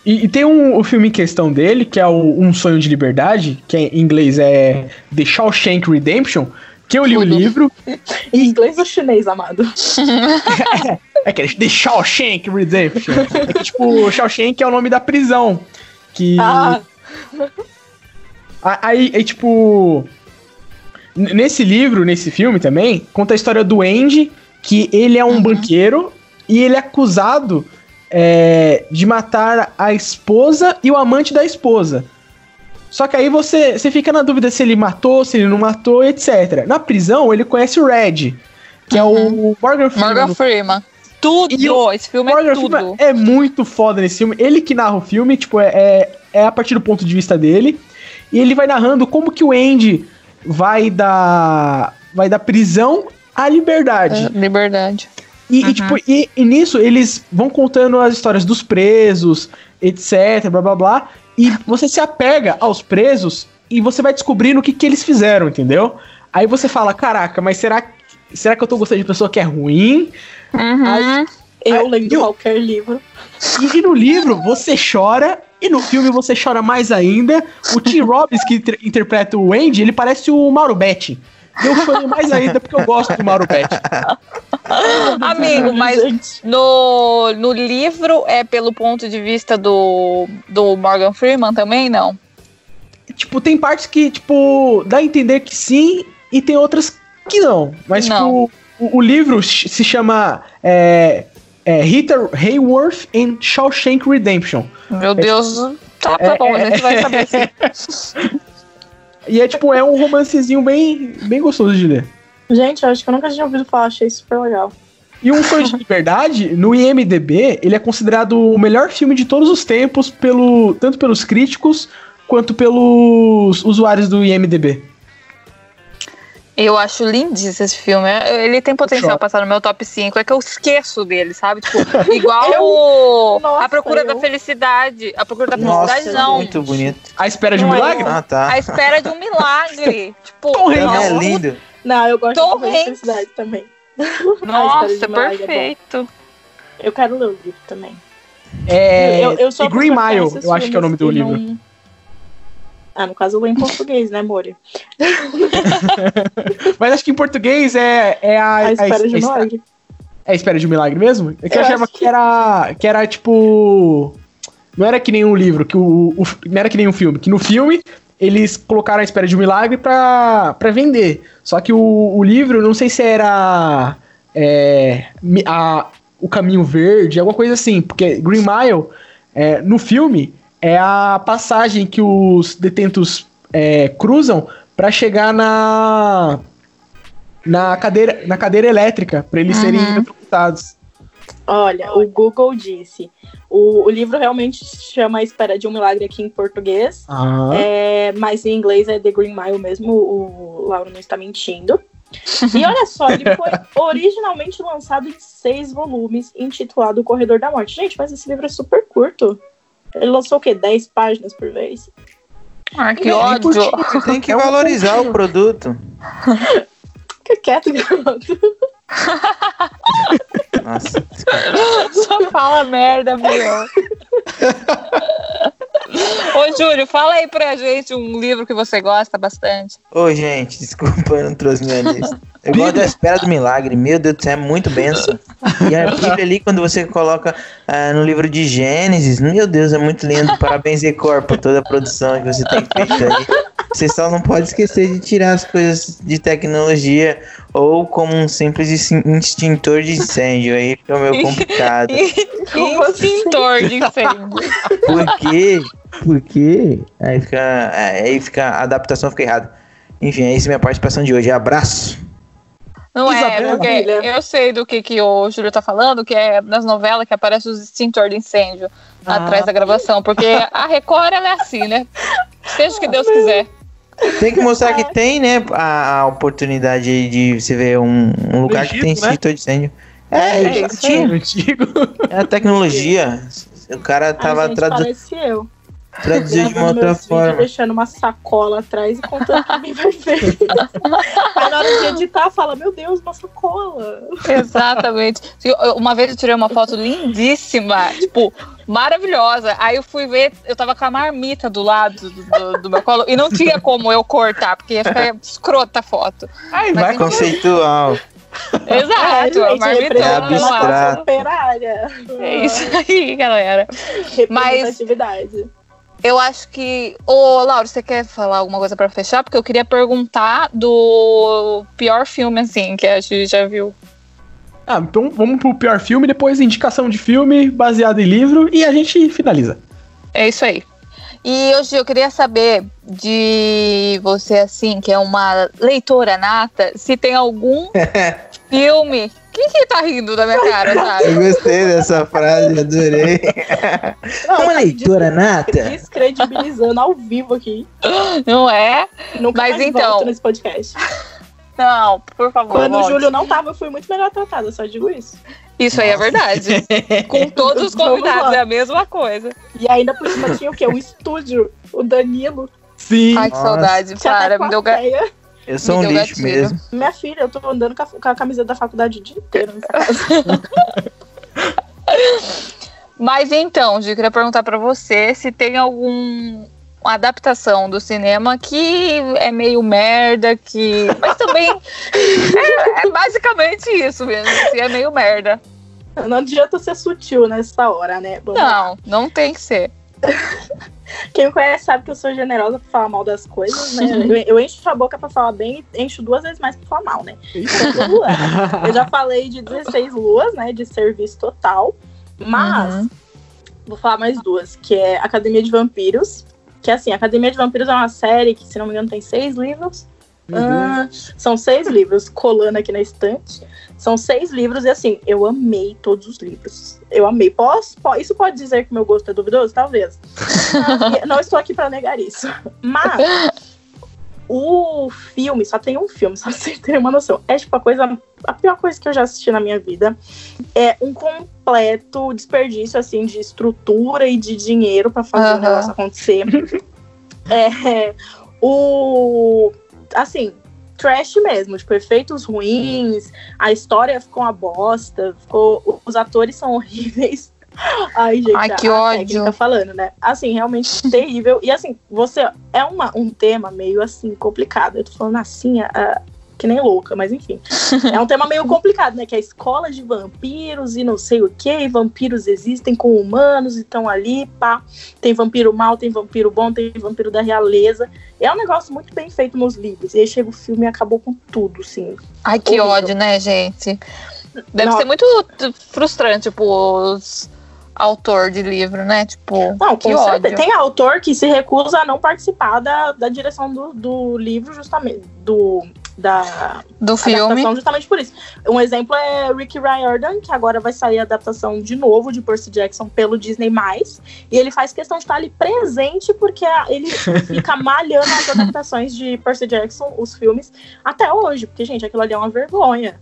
E, e tem um, o filme em questão dele, que é o Um Sonho de Liberdade, que em inglês é The Shawshank Redemption, que eu li o livro, Em inglês ou chinês, amado? é que é The Shawshank Redemption. É que, tipo, Shawshank é o nome da prisão. Que. Ah, Aí, aí, tipo. Nesse livro, nesse filme também, conta a história do Andy, que ele é um Uhum. banqueiro e ele é acusado é, de matar a esposa e o amante da esposa. Só que aí você, você fica na dúvida se ele matou, se ele não matou, etc. Na prisão, ele conhece o Red, que é o Morgan Freeman. Morgan Freeman. Tudo! E o Esse filme Morgan é tudo. Freeman é muito foda nesse filme. Ele que narra o filme, tipo, é, é, é a partir do ponto de vista dele. E ele vai narrando como que o Andy vai da, vai da prisão à liberdade. É, Liberdade. E, Uhum. e, tipo, e, e nisso eles vão contando as histórias dos presos, etc, blá blá blá. E você se apega aos presos e você vai descobrindo o que, que eles fizeram, entendeu? Aí você fala, caraca, mas será que será que eu tô gostando de pessoa que é ruim? Uhum. Eu Ah, lendo eu- qualquer livro. E, e no livro você chora, e no filme você chora mais ainda. O Tim Robbins, que inter- interpreta o Andy, ele parece o Mauro Betti. Eu chorei mais ainda porque eu gosto do Mauro Betti. Amigo, mas no, no livro é pelo ponto de vista do, do Morgan Freeman também, não? Tipo, tem partes que, tipo, dá a entender que sim, e tem outras que não. Mas, Não. tipo, o, o livro se chama é, é, Rita Hayworth em Shawshank Redemption. Meu Deus. Tá, tá bom, a gente vai saber sim. E é, tipo, é um romancezinho bem, bem gostoso de ler. Gente, eu acho que eu nunca tinha ouvido falar, achei super legal. E Um Sonho de Liberdade, no IMDB, ele é considerado o melhor filme de todos os tempos, pelo, tanto pelos críticos quanto pelos usuários do IMDB. Eu acho lindíssimo esse filme. Ele tem potencial Shopping. pra passar no meu top 5. É que eu esqueço dele, sabe? Tipo, igual Eu- o Nossa, A Procura eu- da Felicidade. A Procura da Nossa, Felicidade, não. muito bonito. A Espera de um Não é Milagre? Ah, tá. A Espera de um Milagre. tipo, Tom Hanks. É não. lindo. Não, eu gosto de felicidade também. Nossa, de é perfeito. Eu quero ler o livro também. É, eu, eu sou e Green que Mile, eu acho que é o nome do que livro. não- Ah, no caso eu leio em português, né, Mori? Mas acho que em português é, é a, A espera de um a- milagre. É a Espera de um Milagre mesmo? É que eu, Eu achava acho que era, que era tipo. Não era que nem um livro, que o, o- não era que nem um filme. Que no filme eles colocaram a Espera de um Milagre pra vender. Só que o, o livro, não sei se era. é, a, o Caminho Verde, alguma coisa assim. Porque Green Mile, é, no filme, é a passagem que os detentos é, cruzam pra chegar na. Na cadeira, na cadeira elétrica, pra eles serem Uhum. eletrocutados. Olha, o Google disse. O, o livro realmente chama A Espera de um Milagre aqui em português. Ah. É, mas em inglês é The Green Mile mesmo, o Lauro não está mentindo. E olha só, ele foi originalmente lançado em seis volumes, intitulado O Corredor da Morte. Gente, mas esse livro é super curto. Ele lançou o quê? 10 páginas por vez? Ai, que ódio. Você tem que valorizar o produto. Fica quieto, garoto. Nossa. Só fala merda, meu. Ô, Júlio, fala aí pra gente um livro que você gosta bastante. Ô, gente, desculpa, eu não trouxe minha lista. Eu gosto da Espera do Milagre, meu Deus do céu, é muito benção. E a Bíblia ali, quando você coloca ah, no livro de Gênesis, meu Deus, é muito lindo. Parabéns, Ecor, por toda a produção que você tem feito aí. Você só não pode esquecer de tirar as coisas de tecnologia ou como um simples extin- extintor de incêndio. Aí fica meio complicado. Extintor de incêndio. Por quê? Por quê? Aí fica, aí fica, a adaptação fica errada. Enfim, é isso minha participação de hoje. Abraço. Não é, porque eu sei do que, que o Júlio tá falando, que é nas novelas que aparece os extintor de incêndio Ah. atrás da gravação. Porque a Record, ela é assim, né? Seja o que Deus quiser. Tem que mostrar que tem, né, a, a oportunidade aí de você ver um, um lugar que Egito, tem né? extintor de incêndio. É, É é, isso. Antigo. é a tecnologia. O cara tava traduzindo de uma outra forma. deixando uma sacola atrás e contando que ninguém vai ver. Aí na hora de editar, fala, meu Deus, uma sacola. Exatamente. Uma vez eu tirei uma foto lindíssima, tipo, maravilhosa. Aí eu fui ver, eu tava com a marmita do lado do, do- do meu colo e não tinha como eu cortar, porque ia ficar escrota a foto. Ai, Mas vai então- Conceitual. Exato, a gente, marmita É não abstrato. operária. É isso aí, galera. Representatividade. Eu acho que. Ô, Laura, você quer falar alguma coisa pra fechar? Porque eu queria perguntar do pior filme, assim, que a gente já viu. Ah, então vamos pro pior filme, depois indicação de filme baseado em livro e a gente finaliza. É isso aí. E hoje eu queria saber de você, assim, que é uma leitora nata, se tem algum filme. Quem que tá rindo da minha cara, Eu sabe? gostei dessa frase, adorei. Não, Uma leitora nata. Descredibilizando ao vivo aqui. Não é? Nunca Mas mais então- volto nesse podcast. Não, por favor. Quando o volte. Júlio não tava, eu fui muito melhor tratada, só digo isso. Isso aí é verdade. Com todos os convidados, é a mesma coisa. E ainda por cima tinha o quê? O estúdio, o Danilo. Sim. Ai, que Nossa. saudade. Tinha Para, me deu, ga- plateia. Eu sou Me um lixo gatilho. mesmo. Minha filha, eu tô andando com a, com a camiseta da faculdade o dia inteiro nessa casa. Mas então, Gi, eu queria perguntar pra você se tem algum uma adaptação do cinema que é meio merda, que. Mas também é, é basicamente isso mesmo, assim, é meio merda. Não adianta ser sutil nessa hora, né? Lá. Não, não tem que ser. Quem me conhece sabe que eu sou generosa pra falar mal das coisas, né? Eu, eu encho a boca pra falar bem e encho duas vezes mais pra falar mal, né? Lá. Eu já falei de 16 luas, né? De serviço total. Mas Uhum. vou falar mais duas, que é Academia de Vampiros. Que assim, Academia de Vampiros é uma série que, se não me engano, tem seis livros. Ah, são seis livros, colando aqui na estante. São seis livros e assim, eu amei todos os livros. Eu amei. Posso, po- isso pode dizer que meu gosto é duvidoso? Talvez. Não, não estou aqui para negar isso. Mas o filme, só tem um filme, só pra vocês terem uma noção. É tipo a coisa, a pior coisa que eu já assisti na minha vida. É um completo desperdício assim de estrutura e de dinheiro para fazer o negócio acontecer. é, o assim, trash mesmo, tipo, efeitos ruins, a história ficou uma bosta, ficou, os atores são horríveis. Ai, gente, Ai, a- que a ódio. técnica falando, né? Assim, realmente terrível. E assim, você é uma, um tema meio assim complicado. Eu tô falando assim, ah, que nem louca, mas enfim. É um tema meio complicado, né? Que é a escola de vampiros e não sei o que, vampiros existem com humanos e estão ali, pá. Tem vampiro mal, tem vampiro bom, tem vampiro da realeza. É um negócio muito bem feito nos livros. E aí chega o filme e acabou com tudo, sim. Ai, que Horrível. ódio, né, gente? Deve Não. ser muito frustrante, tipo, os autor de livro, né? Tipo, Não, que ódio. certeza. Tem autor que se recusa a não participar da, da direção do, do livro, justamente. Do, da Do filme. adaptação, justamente por isso. Um exemplo é Rick Riordan, que agora vai sair a adaptação de novo de Percy Jackson pelo Disney+. E ele faz questão de estar ali presente, porque ele fica malhando as adaptações de Percy Jackson, os filmes, até hoje. Porque, gente, aquilo ali é uma vergonha.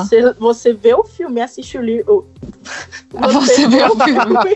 Você, você vê o filme e assiste o livro. Você vê o filme.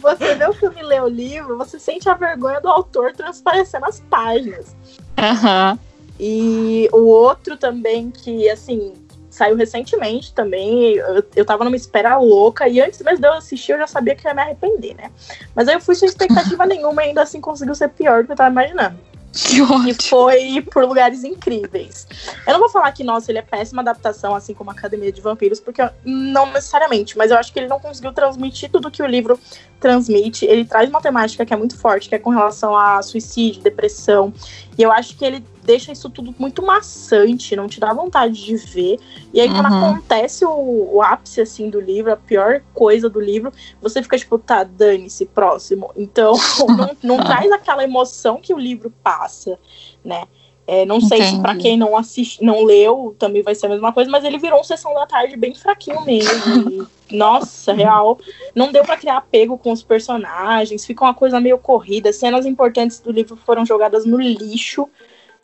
você vê o filme e lê o livro, você sente a vergonha do autor transparecer nas páginas. Aham. E o outro também que, assim, saiu recentemente também. Eu, eu tava numa espera louca e antes mesmo de eu assistir eu já sabia que ia me arrepender, né? Mas aí eu fui sem expectativa nenhuma e ainda assim conseguiu ser pior do que eu tava imaginando. Que E ódio. foi por lugares incríveis. Eu não vou falar que, nossa, ele é péssima adaptação, assim como a Academia de Vampiros, porque não necessariamente, mas eu acho que ele não conseguiu transmitir tudo que o livro transmite. Ele traz uma temática que é muito forte, que é com relação a suicídio, depressão. E eu acho que ele deixa isso tudo muito maçante, não te dá vontade de ver. E aí, quando Uhum. acontece o, o ápice, assim, do livro, a pior coisa do livro, você fica tipo, tá, dane-se, próximo. Então, não, não traz aquela emoção que o livro passa, né? É, não sei se pra Entendi. quem não assiste, não leu, também vai ser a mesma coisa, mas ele virou um sessão da tarde bem fraquinho mesmo. E, nossa, real. Não deu pra criar apego com os personagens, fica uma coisa meio corrida. Cenas importantes do livro foram jogadas no lixo,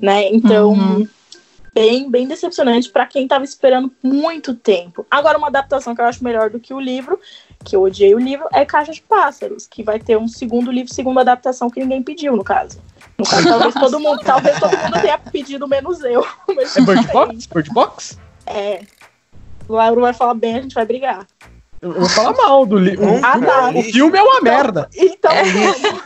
né? Então, Uhum. bem, bem decepcionante pra quem tava esperando muito tempo. Agora, uma adaptação que eu acho melhor do que o livro, que eu odiei o livro, é Caixa de Pássaros, que vai ter um segundo livro, segunda adaptação que ninguém pediu, no caso. No caso, talvez todo mundo, talvez todo mundo tenha pedido, menos eu. Mas É Bird. Box? Bird Box? É. O Lauro vai falar bem, a gente vai brigar. Eu vou falar mal do livro. Ah, tá. O filme é uma merda. Então,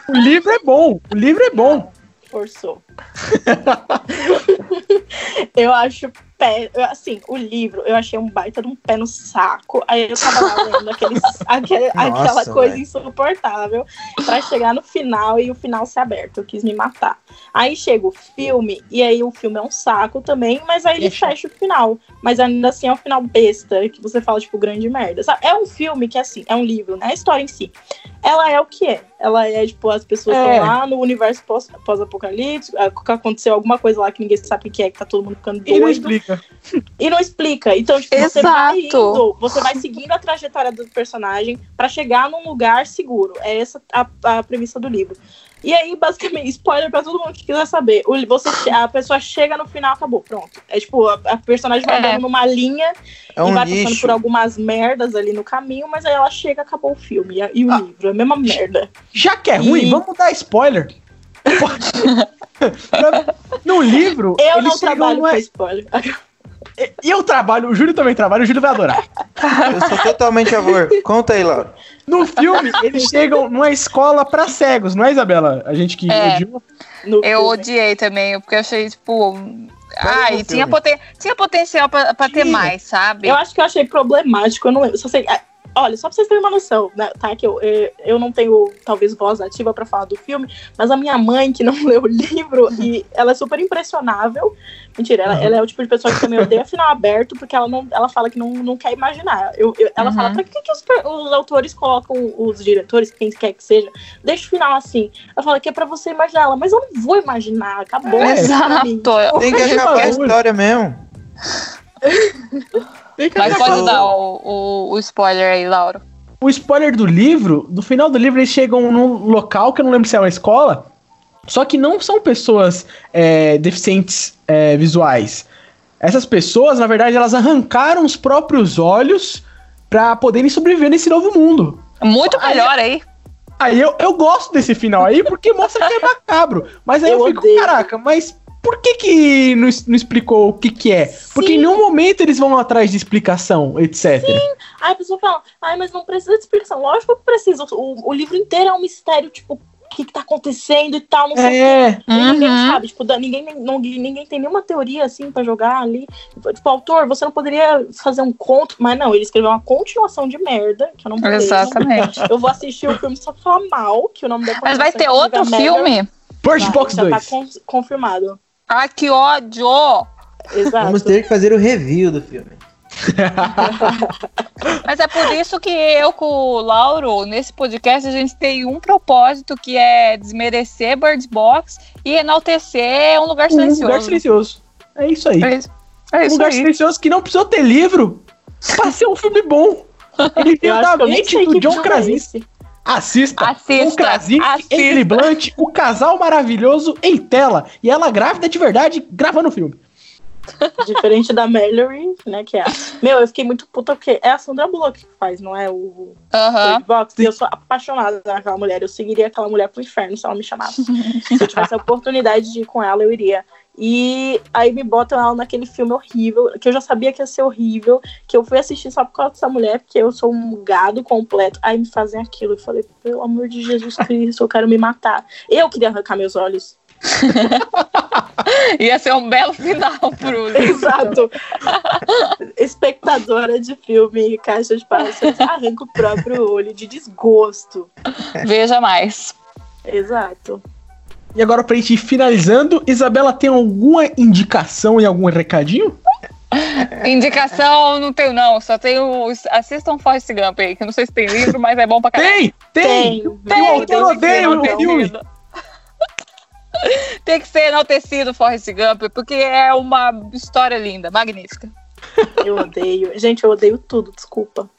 O livro é bom. O livro é bom. forçou. eu acho pé, assim, o livro, eu achei um baita de um pé no saco. Aí eu tava lá lendo aquele, aquela Nossa, coisa velho. insuportável pra chegar no final e o final ser aberto. Eu quis me matar. Aí chega o filme, e aí o filme é um saco também, mas aí ele Fecha. fecha o final. Mas ainda assim é um final besta, que você fala, tipo, grande merda. Sabe? É um filme que, assim, é um livro, né? A história em si. Ela é o que é. Ela é, tipo, as pessoas estão É. lá no universo pós- pós-apocalíptico, que aconteceu alguma coisa lá que ninguém sabe o que é, que tá todo mundo ficando E não doido. explica. E não explica. Então, tipo, você vai Exato. indo, você vai seguindo a trajetória do personagem pra chegar num lugar seguro. É essa a, a premissa do livro. E aí, basicamente, spoiler pra todo mundo que quiser saber. Você, a pessoa chega no final, acabou, pronto. É tipo, a, a personagem vai É. andando numa linha É e um vai passando lixo. por algumas merdas ali no caminho, mas aí ela chega, acabou o filme. E, e o Ah. livro, é a mesma merda. Já que é E- ruim, vamos dar spoiler. No livro, Eu eles não chegam trabalho com spoiler. E eu trabalho, o Júlio também trabalha, o Júlio vai adorar. Eu sou totalmente a favor. Conta aí, Laura. No filme, eles chegam numa escola pra cegos, não é, Isabela? A gente que É. odiou. No Eu filme. odiei também, porque eu achei, tipo. Ai, tinha, poten tinha potencial pra, pra ter mais, sabe? Eu acho que eu achei problemático, eu não lembro. Só sei, é, olha, só pra vocês terem uma noção, né, tá? Que eu, eu, eu não tenho, talvez, voz ativa pra falar do filme, mas a minha mãe, que não leu o livro, e ela é super impressionável. Mentira, ela, ela é o tipo de pessoa que também odeia final aberto, porque ela, não, ela fala que não, não quer imaginar. Eu, eu- ela Uhum. fala, pra que, que os, os autores colocam, os diretores, quem quer que seja, deixa o final assim. Eu falo que é pra você imaginar ela, mas eu não vou imaginar, acabou. É. Exato. Tem que acabar a história mesmo. Mas pode dar o, o, o spoiler aí, Lauro. O spoiler do livro, do final do livro, eles chegam num local que eu não lembro se é uma escola, só que não são pessoas é, deficientes é, visuais. Essas pessoas, na verdade, elas arrancaram os próprios olhos pra poderem sobreviver nesse novo mundo. Muito Aí- melhor aí. Aí eu, eu gosto desse final aí porque mostra que é macabro. Mas aí eu, Eu fico, odeio. caraca, mas por que que não, não explicou o que que é? Porque em Sim. nenhum momento eles vão atrás de explicação, etc. Aí a pessoa fala, ai, mas não precisa de explicação. Lógico que precisa. O, o livro inteiro é um mistério, tipo, o que, que tá acontecendo e tal, não sei o quê. É, E Ninguém Uhum. sabe, tipo, ninguém, não- ninguém tem nenhuma teoria assim pra jogar ali. Tipo, autor, você não poderia fazer um conto, mas não, ele escreveu uma continuação de merda, que eu não vou ler. Exatamente. Eu vou assistir o filme só pra falar mal, que o nome da Mas vai ter continuação outro é merda. filme? Bird Box já 2. Tá con- confirmado. Ai, que ódio! Exato. Vamos ter que fazer o review do filme. Mas é por isso que eu com o Lauro, nesse podcast, a gente tem um propósito que é desmerecer Bird Box e enaltecer um lugar Um silencioso. lugar silencioso. É isso aí. É isso, é Um isso lugar aí. silencioso que não precisou ter livro pra ser um filme bom. Ele veio acho da mente do John é Krasinski. esse. Assista. Assista, O Krasinski, assista. Emily Blunt, o casal maravilhoso em tela. E ela grávida de verdade gravando o filme. Diferente da Mallory, né? Que é a... Meu, eu fiquei muito puta porque é a Sandra Bullock que faz, não é? O. Bird Box. E eu sou apaixonada naquela mulher. Eu seguiria aquela mulher pro inferno se ela me chamasse. se eu tivesse a oportunidade de ir com ela, eu iria. E aí me botam ela naquele filme horrível, que eu já sabia que ia ser horrível, que eu fui assistir só por causa dessa mulher, porque eu sou um gado completo. Aí me fazem aquilo. Eu falei, pelo amor de Jesus Cristo, eu quero me matar. Eu queria arrancar meus olhos. Ia ser um belo final pro. Exato. Espectadora de filme Caixa de Pássaro arranca o próprio olho de desgosto. Veja mais. Exato. E agora, pra gente ir finalizando, Isabela tem alguma indicação e algum recadinho? Indicação não tenho, não. Só tenho. Assistam Forrest Gump aí, que eu não sei se tem livro, mas é bom pra caralho. Tem! Tem! Tem. O autor tem que ser odeia o filme. Tem que ser enaltecido Forrest Gump, porque é uma história linda, magnífica. Eu odeio. Gente, eu odeio tudo, desculpa.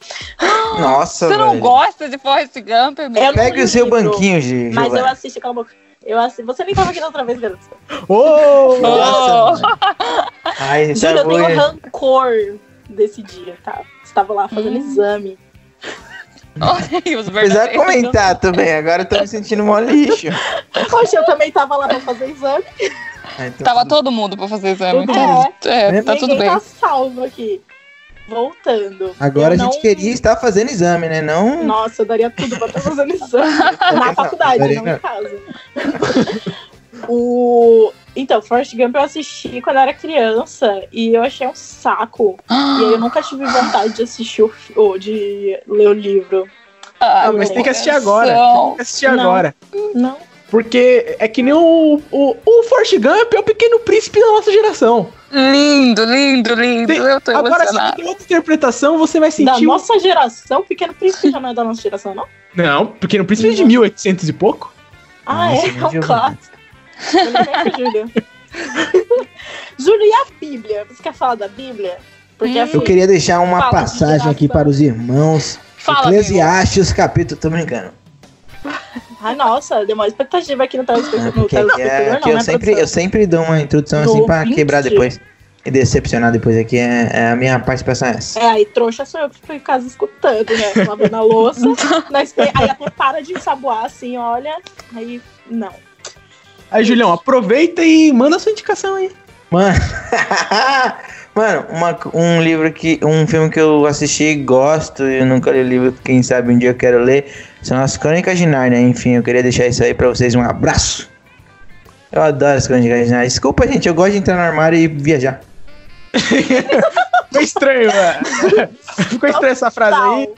Nossa, Você não velho. gosta de Forrest Gump, amigo? Eu não Pega o seu banquinho, Gi. Mas eu assisti, cala a boca. Eu assisti. Você nem tava aqui da outra vez, garoto. Ô! Nossa. Ai, Juro, eu tá tenho rancor desse dia, tá? Você tava lá fazendo exame. Apesar de verdadeiros. comentar também, agora eu tô me sentindo mó lixo. Poxa, eu também tava lá pra fazer exame. Ah, então Tava tudo- todo mundo pra fazer exame. Tudo então, é, tá tudo bem. tá salvo aqui. Voltando. Agora Eu a gente não- queria estar fazendo exame, né? Não. Nossa, eu daria tudo pra estar fazendo exame. Na faculdade, daria não em casa. o... Então, Forrest Gump eu assisti quando eu era criança e eu achei um saco. E aí eu nunca tive vontade de assistir o, ou de ler o livro. Ah, Ah, mas tem que assistir agora. Tem que assistir Não. agora. Não. Porque é que nem o, o, o Forrest Gump é o pequeno príncipe da nossa geração. Lindo, lindo, lindo. Tem- eu tô Agora, se emocionada. tem outra interpretação, você vai Da sentir. um- nossa geração, Pequeno Príncipe já não é da nossa geração, não? Não, Pequeno Príncipe é de 1800 e pouco. Ah, Nossa, é? É um clássico. Júlia. Júlia, e a Bíblia? Você quer falar da Bíblia? Porque Hum. assim, Eu queria deixar uma Fala de passagem aqui para os irmãos. Fala, Eclesiastes, capítulo. Tô brincando. Ai, nossa, deu uma expectativa aqui no Ah, telespectador. Porque aqui é- não, eu, né, sempre, eu sempre dou uma introdução Do assim pra quebrar depois. E decepcionar depois aqui. É, é a minha participação é essa. É, aí trouxa sou eu que fico em casa escutando, né? Lavando a louça. na espe- aí até para de ensaboar assim, olha. Aí, não. Aí, Julião, aproveita e manda a sua indicação aí. Mano, mano uma- um livro que. Um filme que eu assisti e gosto, e eu nunca li o livro, quem sabe um dia eu quero ler, são as Crônicas de Narnia. Enfim, eu queria deixar isso aí pra vocês. Um abraço! Eu adoro as Crônicas de Narnia. Desculpa, gente, eu gosto de entrar no armário e viajar. Ficou estranho, velho. Ficou estranha essa frase aí.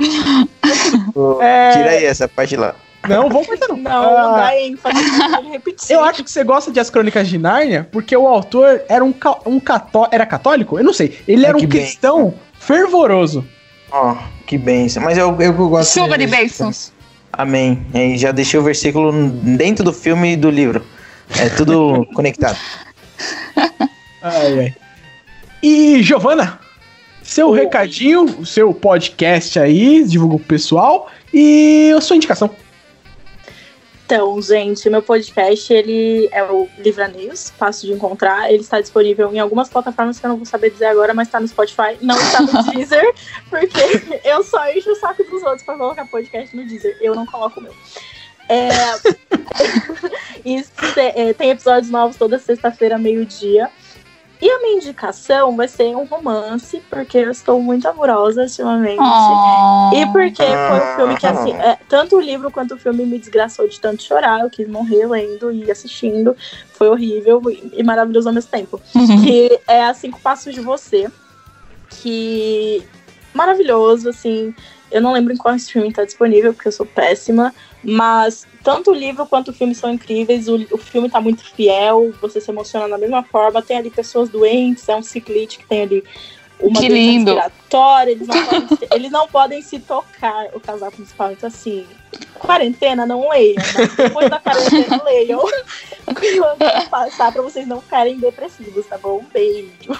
É. Tira aí essa parte lá. Não, vamos cortar não. Não, Ah, dá ênfase repetir. Eu acho que você gosta de As Crônicas de Nárnia porque o autor era um, um cató era católico? Eu não sei. Ele Ai, era um bem. cristão fervoroso. Ó, que benção. Mas eu, eu, gosto Chuva de disso. bênçãos. Amém. Aí já deixei o versículo dentro do filme e do livro. É tudo conectado. Ai, ai. E, Giovana, seu recadinho, o seu podcast aí, divulga pro pessoal e a sua indicação. Então, gente, meu podcast ele é o Livraneios, fácil de encontrar. Ele está disponível em algumas plataformas que eu não vou saber dizer agora, mas está no Spotify, não está no Deezer, porque eu só encho o saco dos outros para colocar podcast no Deezer. Eu não coloco o meu. É... e se- é, tem episódios novos toda sexta-feira, meio-dia. E a minha indicação vai ser um romance, porque eu estou muito amorosa ultimamente. Oh. E porque foi um filme que, assim, é, tanto o livro quanto o filme me desgraçou de tanto chorar. Eu quis morrer lendo e assistindo. Foi horrível e e maravilhoso ao mesmo tempo. Que é A Cinco Passos de Você. Que. Maravilhoso, assim. Eu não lembro em qual streaming tá disponível, porque eu sou péssima. Mas tanto o livro quanto o filme são incríveis. O, o filme tá muito fiel, você se emociona da mesma forma. Tem ali pessoas doentes, é um ciclite que tem ali uma Que doença lindo. respiratória. Eles não, podem se, eles não podem se tocar, o casal principal. Então, assim, quarentena, não leiam. Mas depois da quarentena, leiam. Quando passar pra vocês não ficarem depressivos, tá bom? Um beijo.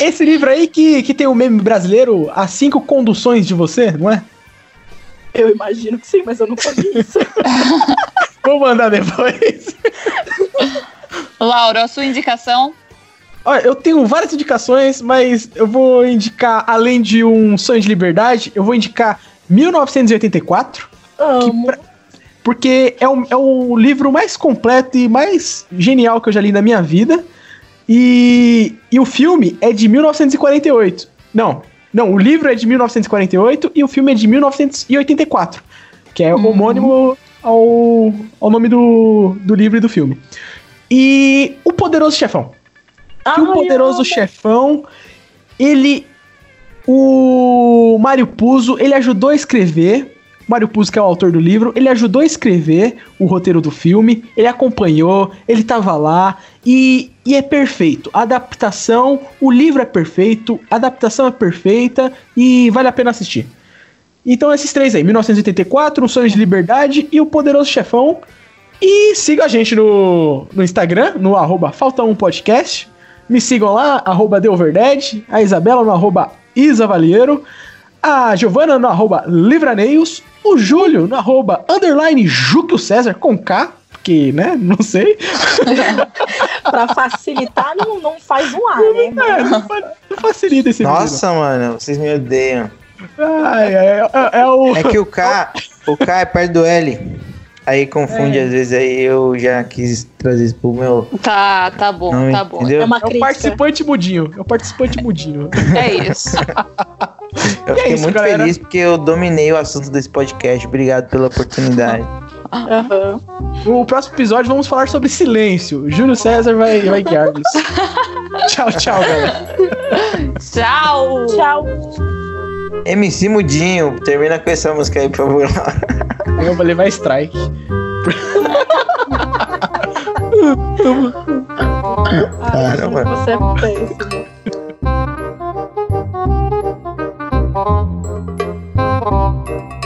Esse livro aí que, que tem o meme brasileiro, As Cinco Conduções de Você, não é? Eu imagino que sim, mas eu nunca vi isso. Vou mandar depois. Laura, a sua indicação? Olha, eu tenho várias indicações, mas eu vou indicar, além de um Sonho de Liberdade, eu vou indicar 1984. Amo. pra- porque é o, é o livro mais completo e mais genial que eu já li na minha vida. E, e o filme é de 1948. Não, não, o livro é de 1948 e o filme é de 1984, que é Uhum. homônimo ao, ao nome do, do livro e do filme. E O Poderoso Chefão. Que o Poderoso. Chefão, ele. O Mário Puzo, ele ajudou a escrever. Mário Puzo, que é o autor do livro, ele ajudou a escrever o roteiro do filme, ele acompanhou, ele tava lá e, e é perfeito. A adaptação, o livro é perfeito, a adaptação é perfeita e vale a pena assistir. Então esses três aí, 1984, Um Sonho de Liberdade e O Poderoso Chefão. E siga a gente no, no Instagram, no arroba Falta Um Podcast. Me sigam lá, arroba. A Isabela no arroba Isavalieiro. A Giovana no arroba Livraneios. O Júlio no arroba underline Júquio César com K. Porque, né? Não sei. Pra facilitar, não, não faz um A, né? É, não, não facilita esse Nossa, mano, vocês me odeiam. Ai, ai, é, é- é o. É que o K, o K é perto do L. Aí confunde É. às vezes, aí eu já quis trazer isso pro meu. Tá, tá bom, nome, tá bom. Entendeu? É uma É o crítica. participante mudinho. É o participante mudinho. É isso. Eu é fiquei isso, muito galera. feliz porque eu dominei o assunto desse podcast. Obrigado pela oportunidade. Aham. No próximo episódio vamos falar sobre silêncio. Júlio César vai, vai guiar-nos. tchau, tchau, galera. Tchau. Tchau. MC Mudinho, termina com essa música aí, por favor. Eu vou levar strike. Ai, Caramba. você é péssimo. Thank you.